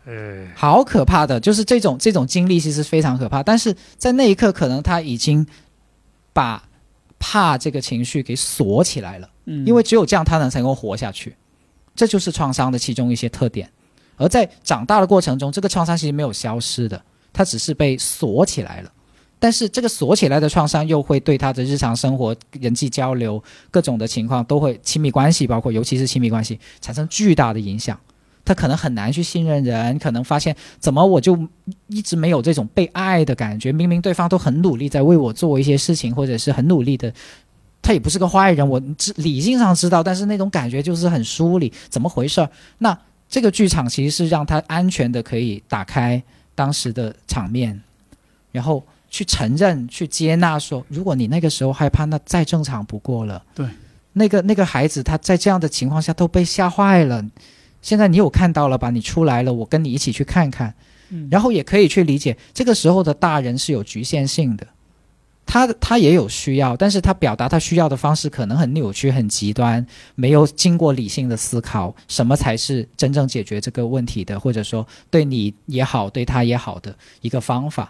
呃，好可怕的，就是这种这种经历其实非常可怕。但是在那一刻，可能他已经把怕这个情绪给锁起来了，嗯因为只有这样他能才能够活下去。这就是创伤的其中一些特点。而在长大的过程中，这个创伤其实没有消失的，它只是被锁起来了。但是这个锁起来的创伤又会对他的日常生活、人际交流、各种的情况都会亲密关系，包括尤其是亲密关系产生巨大的影响。他可能很难去信任人，可能发现怎么我就一直没有这种被爱的感觉，明明对方都很努力在为我做一些事情，或者是很努力的，他也不是个坏人，我知理性上知道，但是那种感觉就是很疏离，怎么回事儿？那这个剧场其实是让他安全的可以打开当时的场面，然后去承认、去接纳说，如果你那个时候害怕，那再正常不过了。对，那个那个孩子他在这样的情况下都被吓坏了。现在你有看到了吧？你出来了，我跟你一起去看看，嗯然后也可以去理解，这个时候的大人是有局限性的，他他也有需要，但是他表达他需要的方式可能很扭曲、很极端，没有经过理性的思考，什么才是真正解决这个问题的，或者说对你也好、对他也好的一个方法。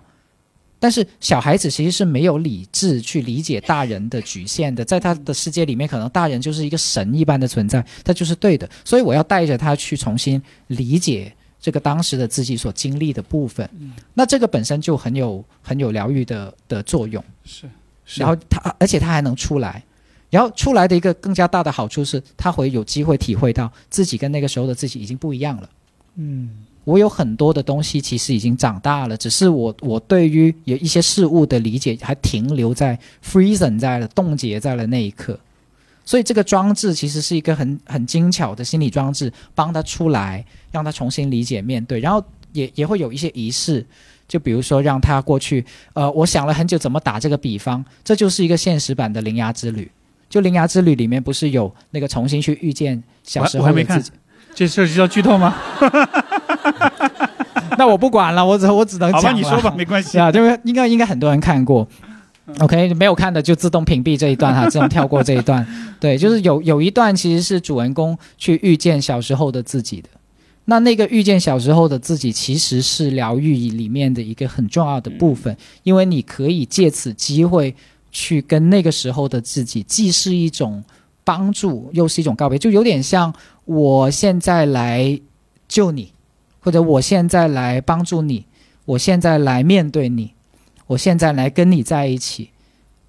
但是小孩子其实是没有理智去理解大人的局限的，在他的世界里面，可能大人就是一个神一般的存在，他就是对的。所以我要带着他去重新理解这个当时的自己所经历的部分。那这个本身就很有很有疗愈的的作用。是，是然后他，而且他还能出来，然后出来的一个更加大的好处是，他会有机会体会到自己跟那个时候的自己已经不一样了。嗯我有很多的东西其实已经长大了，只是我我对于有一些事物的理解还停留在 freezing 在了冻结在了那一刻，所以这个装置其实是一个很很精巧的心理装置，帮他出来，让他重新理解面对，然后也也会有一些仪式，就比如说让他过去，呃，我想了很久怎么打这个比方，这就是一个现实版的铃芽之旅。就《铃芽之旅》里面不是有那个重新去遇见小时我还没看候的自己？这涉及到剧透吗？那我不管了，我只我只能好吧，你说吧，没关系。是啊，就是应该应该很多人看过。OK，没有看的就自动屏蔽这一段哈，自动跳过这一段。对，就是有有一段其实是主人公去遇见小时候的自己的。那那个遇见小时候的自己，其实是疗愈里面的一个很重要的部分，因为你可以借此机会去跟那个时候的自己，既是一种帮助，又是一种告别，就有点像我现在来救你，或者我现在来帮助你，我现在来面对你，我现在来跟你在一起。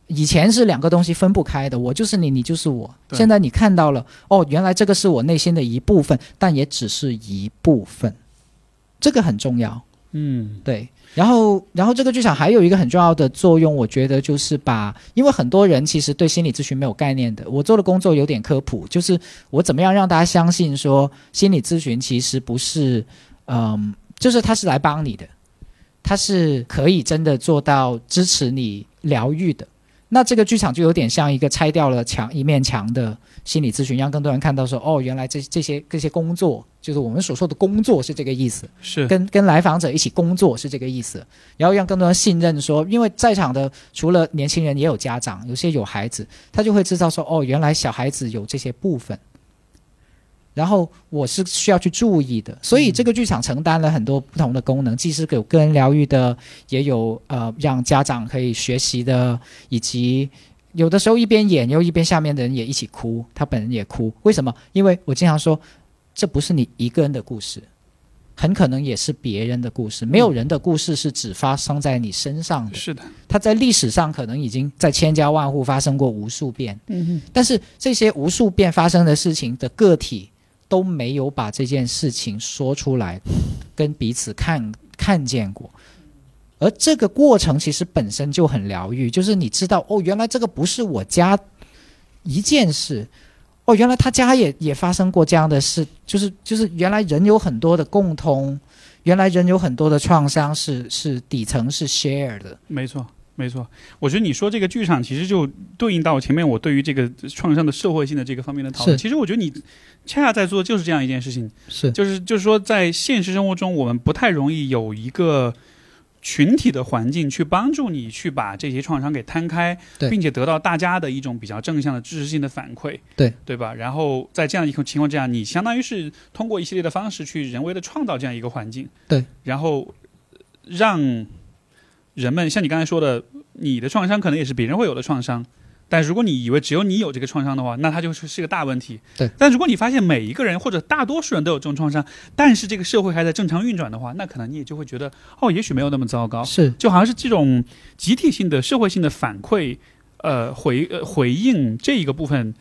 以前是两个东西分不开的，我就是你，你就是我。现在你看到了，哦，原来这个是我内心的一部分，但也只是一部分，这个很重要。嗯对，然后，然后这个剧场还有一个很重要的作用，我觉得就是把，因为很多人其实对心理咨询没有概念的，我做的工作有点科普，就是我怎么样让大家相信说，心理咨询其实不是，嗯，就是他是来帮你的，他是可以真的做到支持你疗愈的。那这个剧场就有点像一个拆掉了墙一面墙的心理咨询，让更多人看到说，哦，原来这这些这些工作，就是我们所说的工作是这个意思。是跟跟来访者一起工作是这个意思，然后让更多人信任说，因为在场的除了年轻人，也有家长，有些有孩子，他就会知道说，哦，原来小孩子有这些部分，然后我是需要去注意的，所以这个剧场承担了很多不同的功能，既是有个人疗愈的，也有呃让家长可以学习的，以及有的时候一边演又一边下面的人也一起哭，他本人也哭，为什么？因为我经常说，这不是你一个人的故事。很可能也是别人的故事，没有人的故事是只发生在你身上的。是的，它在历史上可能已经在千家万户发生过无数遍，嗯但是这些无数遍发生的事情的个体都没有把这件事情说出来，跟彼此看看见过。而这个过程其实本身就很疗愈，就是你知道哦，原来这个不是我家一件事，哦，原来他家也也发生过这样的事，就是就是原来人有很多的共通，原来人有很多的创伤是是底层是 share 的，没错。没错，我觉得你说这个剧场其实就对应到前面我对于这个创伤的社会性的这个方面的讨论。是其实我觉得你恰恰在做的就是这样一件事情，是就是就是说在现实生活中，我们不太容易有一个群体的环境去帮助你去把这些创伤给摊开，并且得到大家的一种比较正向的支持性的反馈，对对吧？然后在这样一个情况之下，你相当于是通过一系列的方式去人为的创造这样一个环境，对，然后让人们像你刚才说的，你的创伤可能也是别人会有的创伤。但如果你以为只有你有这个创伤的话，那它就是是个大问题。对。但如果你发现每一个人或者大多数人都有这种创伤，但是这个社会还在正常运转的话，那可能你也就会觉得，哦，也许没有那么糟糕。是就好像是这种集体性的、社会性的反馈，呃，回呃回应这一个部分。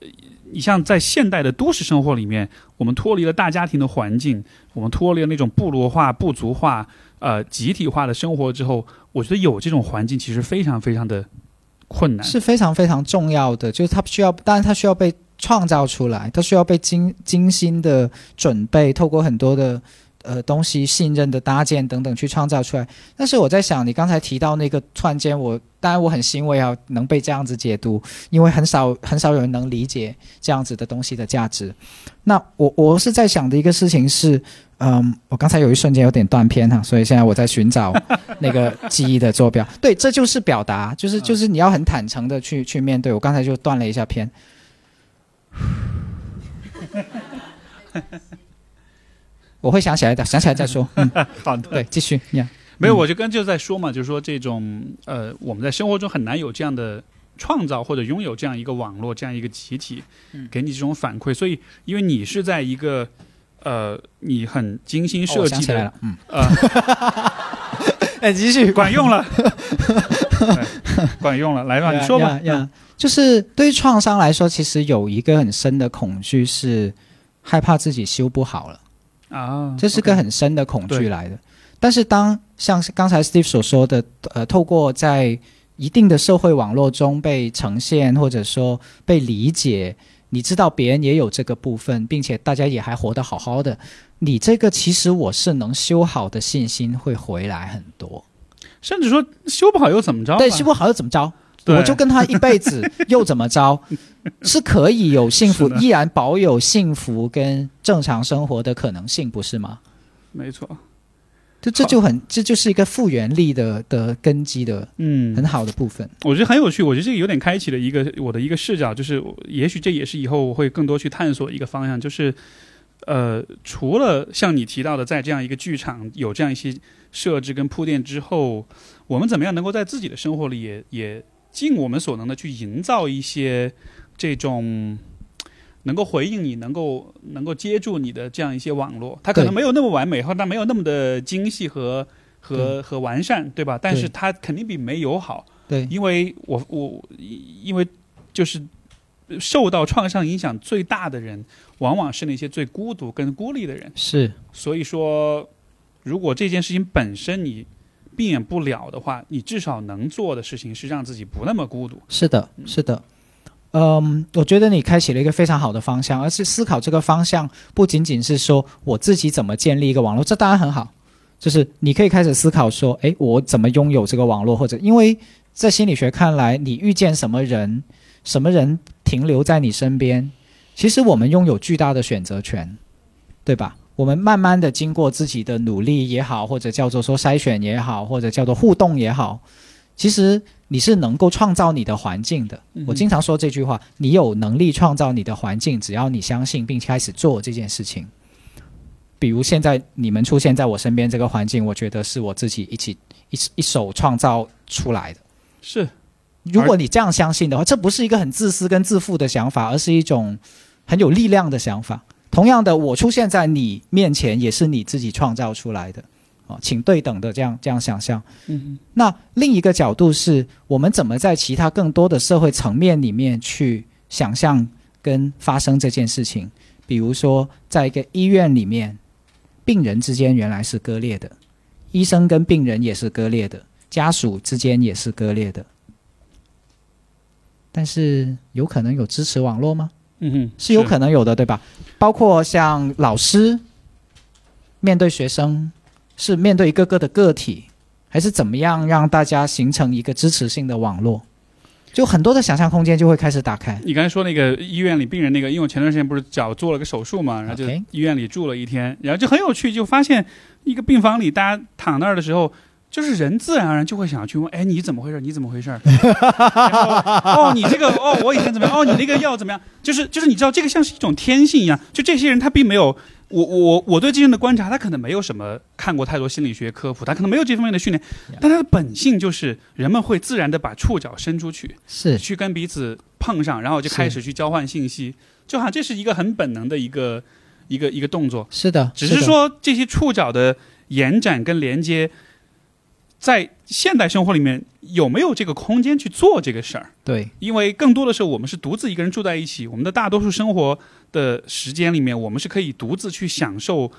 呃你像在现代的都市生活里面，我们脱离了大家庭的环境，我们脱离了那种部落化、部族化、呃集体化的生活之后，我觉得有这种环境其实非常非常的困难。是非常非常重要的，就是它需要，当然它需要被创造出来，它需要被精精心的准备，透过很多的呃东西、信任的搭建等等去创造出来。但是我在想，你刚才提到那个突然间我，当然我很欣慰啊，能被这样子解读，因为很少很少有人能理解这样子的东西的价值。那我我是在想的一个事情是。嗯，我刚才有一瞬间有点断片哈，所以现在我在寻找 那个记忆的坐标。对，这就是表达，就是就是你要很坦诚的去去面对。我刚才就断了一下片，我会想起来的，想起来再说。嗯，好的，对，继续呀。没有，嗯我就跟就在说嘛，就是说这种呃，我们在生活中很难有这样的创造或者拥有这样一个网络、这样一个集体，嗯给你这种反馈。所以，因为你是在一个呃，你很精心设计的，想起来了，嗯，呃，哎，继续管用了，对管用了。来吧，你说吧。就是对于创伤来说，其实有一个很深的恐惧是害怕自己修不好了。啊，这是个很深的恐惧来的。但是当像刚才 Steve 所说的，呃，透过在一定的社会网络中被呈现，或者说被理解，你知道别人也有这个部分，并且大家也还活得好好的，你这个其实我是能修好的信心会回来很多。甚至说修不好又怎么着？对，修不好又怎么着？对我就跟他一辈子 又怎么着？是可以有幸福依然保有幸福跟正常生活的可能性，不是吗？没错，这这就很，这就是一个复原力的的根基的嗯，很好的部分。我觉得很有趣，我觉得这个有点开启了一个我的一个视角，就是也许这也是以后我会更多去探索一个方向，就是呃，除了像你提到的，在这样一个剧场有这样一些设置跟铺垫之后，我们怎么样能够在自己的生活里也也尽我们所能的去营造一些这种能够回应你、能够能够接住你的这样一些网络？它可能没有那么完美，或者它没有那么的精细和和和完善，对吧？但是对它肯定比没有好。对，因为我我因为就是受到创伤影响最大的人，往往是那些最孤独跟孤立的人。是所以说，如果这件事情本身你避免不了的话，你至少能做的事情是让自己不那么孤独。是的，是的。嗯，我觉得你开启了一个非常好的方向，而是思考这个方向不仅仅是说我自己怎么建立一个网络，这当然很好，就是你可以开始思考说，诶，我怎么拥有这个网络，或者因为在心理学看来，你遇见什么人，什么人停留在你身边，其实我们拥有巨大的选择权，对吧？我们慢慢的经过自己的努力也好，或者叫做说筛选也好，或者叫做互动也好，其实你是能够创造你的环境的。嗯我经常说这句话：你有能力创造你的环境，只要你相信并开始做这件事情。比如现在你们出现在我身边这个环境，我觉得是我自己一起一一手创造出来的。是，如果你这样相信的话，这不是一个很自私跟自负的想法，而是一种很有力量的想法。同样的，我出现在你面前，也是你自己创造出来的。啊，请对等的这样这样想象。嗯那另一个角度是我们怎么在其他更多的社会层面里面去想象跟发生这件事情。比如说，在一个医院里面，病人之间原来是割裂的，医生跟病人也是割裂的，家属之间也是割裂的。但是有可能有支持网络吗？嗯哼，是有可能有的，对吧？包括像老师面对学生，是面对一个个的个体，还是怎么样让大家形成一个支持性的网络？就很多的想象空间就会开始打开。你刚才说那个医院里病人那个，因为我前段时间不是脚做了个手术嘛，然后就医院里住了一天，然后就很有趣，就发现一个病房里大家躺那儿的时候，就是人自然而然就会想要去问，哎，你怎么回事？你怎么回事？哦，你这个哦，我以前怎么样？哦，你那个药怎么样？就是就是你知道，这个像是一种天性一样，就这些人他并没有。我我我对这些人的观察，他可能没有什么看过太多心理学科普，他可能没有这方面的训练，但他的本性就是人们会自然的把触角伸出去，是去跟彼此碰上，然后就开始去交换信息，就好像这是一个很本能的一个一个一个动作，是的，只是的说这些触角的延展跟连接，在现代生活里面有没有这个空间去做这个事儿？对因为更多的时候我们是独自一个人住在一起，我们的大多数生活的时间里面，我们是可以独自去享受。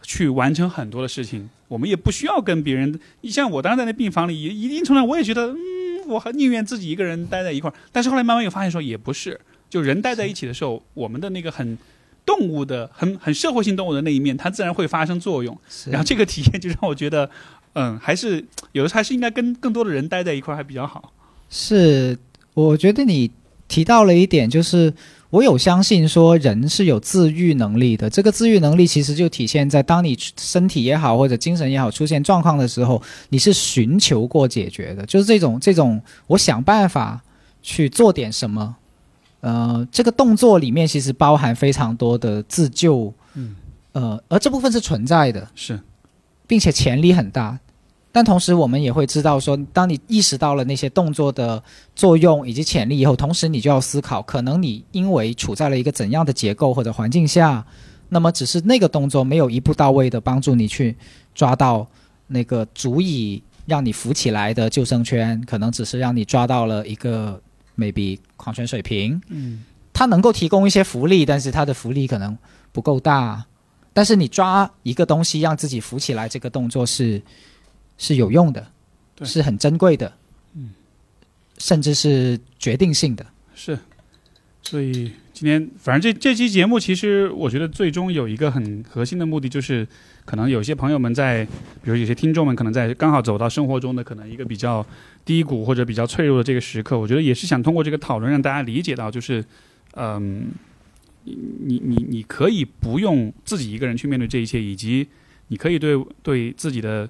去完成很多的事情，我们也不需要跟别人。你像我当时在那病房里，也一定程度上我也觉得，嗯，我很宁愿自己一个人待在一块儿。但是后来慢慢又发现说，也不是，就人待在一起的时候，我们的那个很动物的、很很社会性动物的那一面，它自然会发生作用。是然后这个体验就让我觉得，嗯，还是有的时候还是应该跟更多的人待在一块儿还比较好。是，我觉得你提到了一点，就是我有相信说人是有自愈能力的。这个自愈能力其实就体现在当你身体也好或者精神也好出现状况的时候，你是寻求过解决的，就是这种这种我想办法去做点什么。呃，这个动作里面其实包含非常多的自救，嗯，呃，而这部分是存在的。是，并且潜力很大。但同时，我们也会知道说，当你意识到了那些动作的作用以及潜力以后，同时你就要思考，可能你因为处在了一个怎样的结构或者环境下，那么只是那个动作没有一步到位的帮助你去抓到那个足以让你浮起来的救生圈，可能只是让你抓到了一个 maybe 矿泉水瓶，嗯，它能够提供一些福利，但是它的福利可能不够大。但是你抓一个东西让自己浮起来，这个动作是是有用的，是很珍贵的，嗯，甚至是决定性的。是。所以今天，反正这这期节目，其实我觉得最终有一个很核心的目的，就是可能有些朋友们在，比如有些听众们可能在刚好走到生活中的可能一个比较低谷或者比较脆弱的这个时刻，我觉得也是想通过这个讨论让大家理解到，就是，嗯，你你你你可以不用自己一个人去面对这一切，以及你可以对对自己的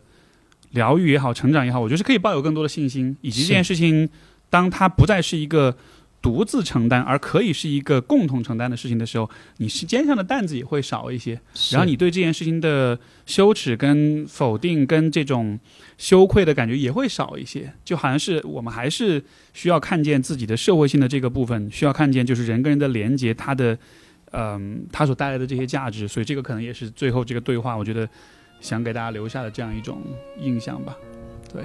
疗愈也好、成长也好，我觉得是可以抱有更多的信心，以及这件事情，当它不再是一个独自承担，而可以是一个共同承担的事情的时候，你是肩上的担子也会少一些。然后你对这件事情的羞耻、跟否定、跟这种羞愧的感觉也会少一些。就好像是我们还是需要看见自己的社会性的这个部分，需要看见就是人跟人的连接，它的嗯，它所带来的这些价值。所以这个可能也是最后这个对话，我觉得想给大家留下的这样一种印象吧。对。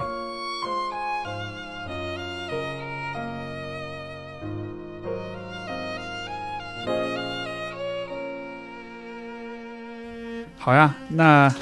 好呀，那，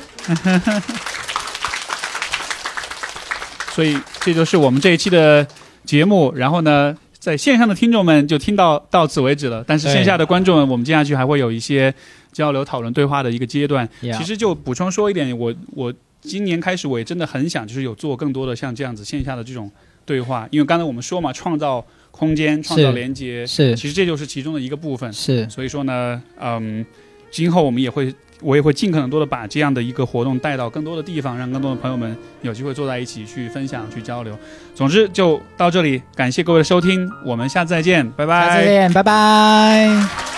所以这就是我们这一期的节目。然后呢，在线上的听众们就听到到此为止了。但是线下的观众们，我们接下去还会有一些交流、讨论、对话的一个阶段。其实就补充说一点，我我今年开始我也真的很想，就是有做更多的像这样子线下的这种对话。因为刚才我们说嘛，创造空间、创造连接，是，其实这就是其中的一个部分。是，所以说呢，嗯，今后我们也会。我也会尽可能多的把这样的一个活动带到更多的地方，让更多的朋友们有机会坐在一起去分享、去交流。总之就到这里，感谢各位的收听，我们下次再见，拜拜。再见，拜拜。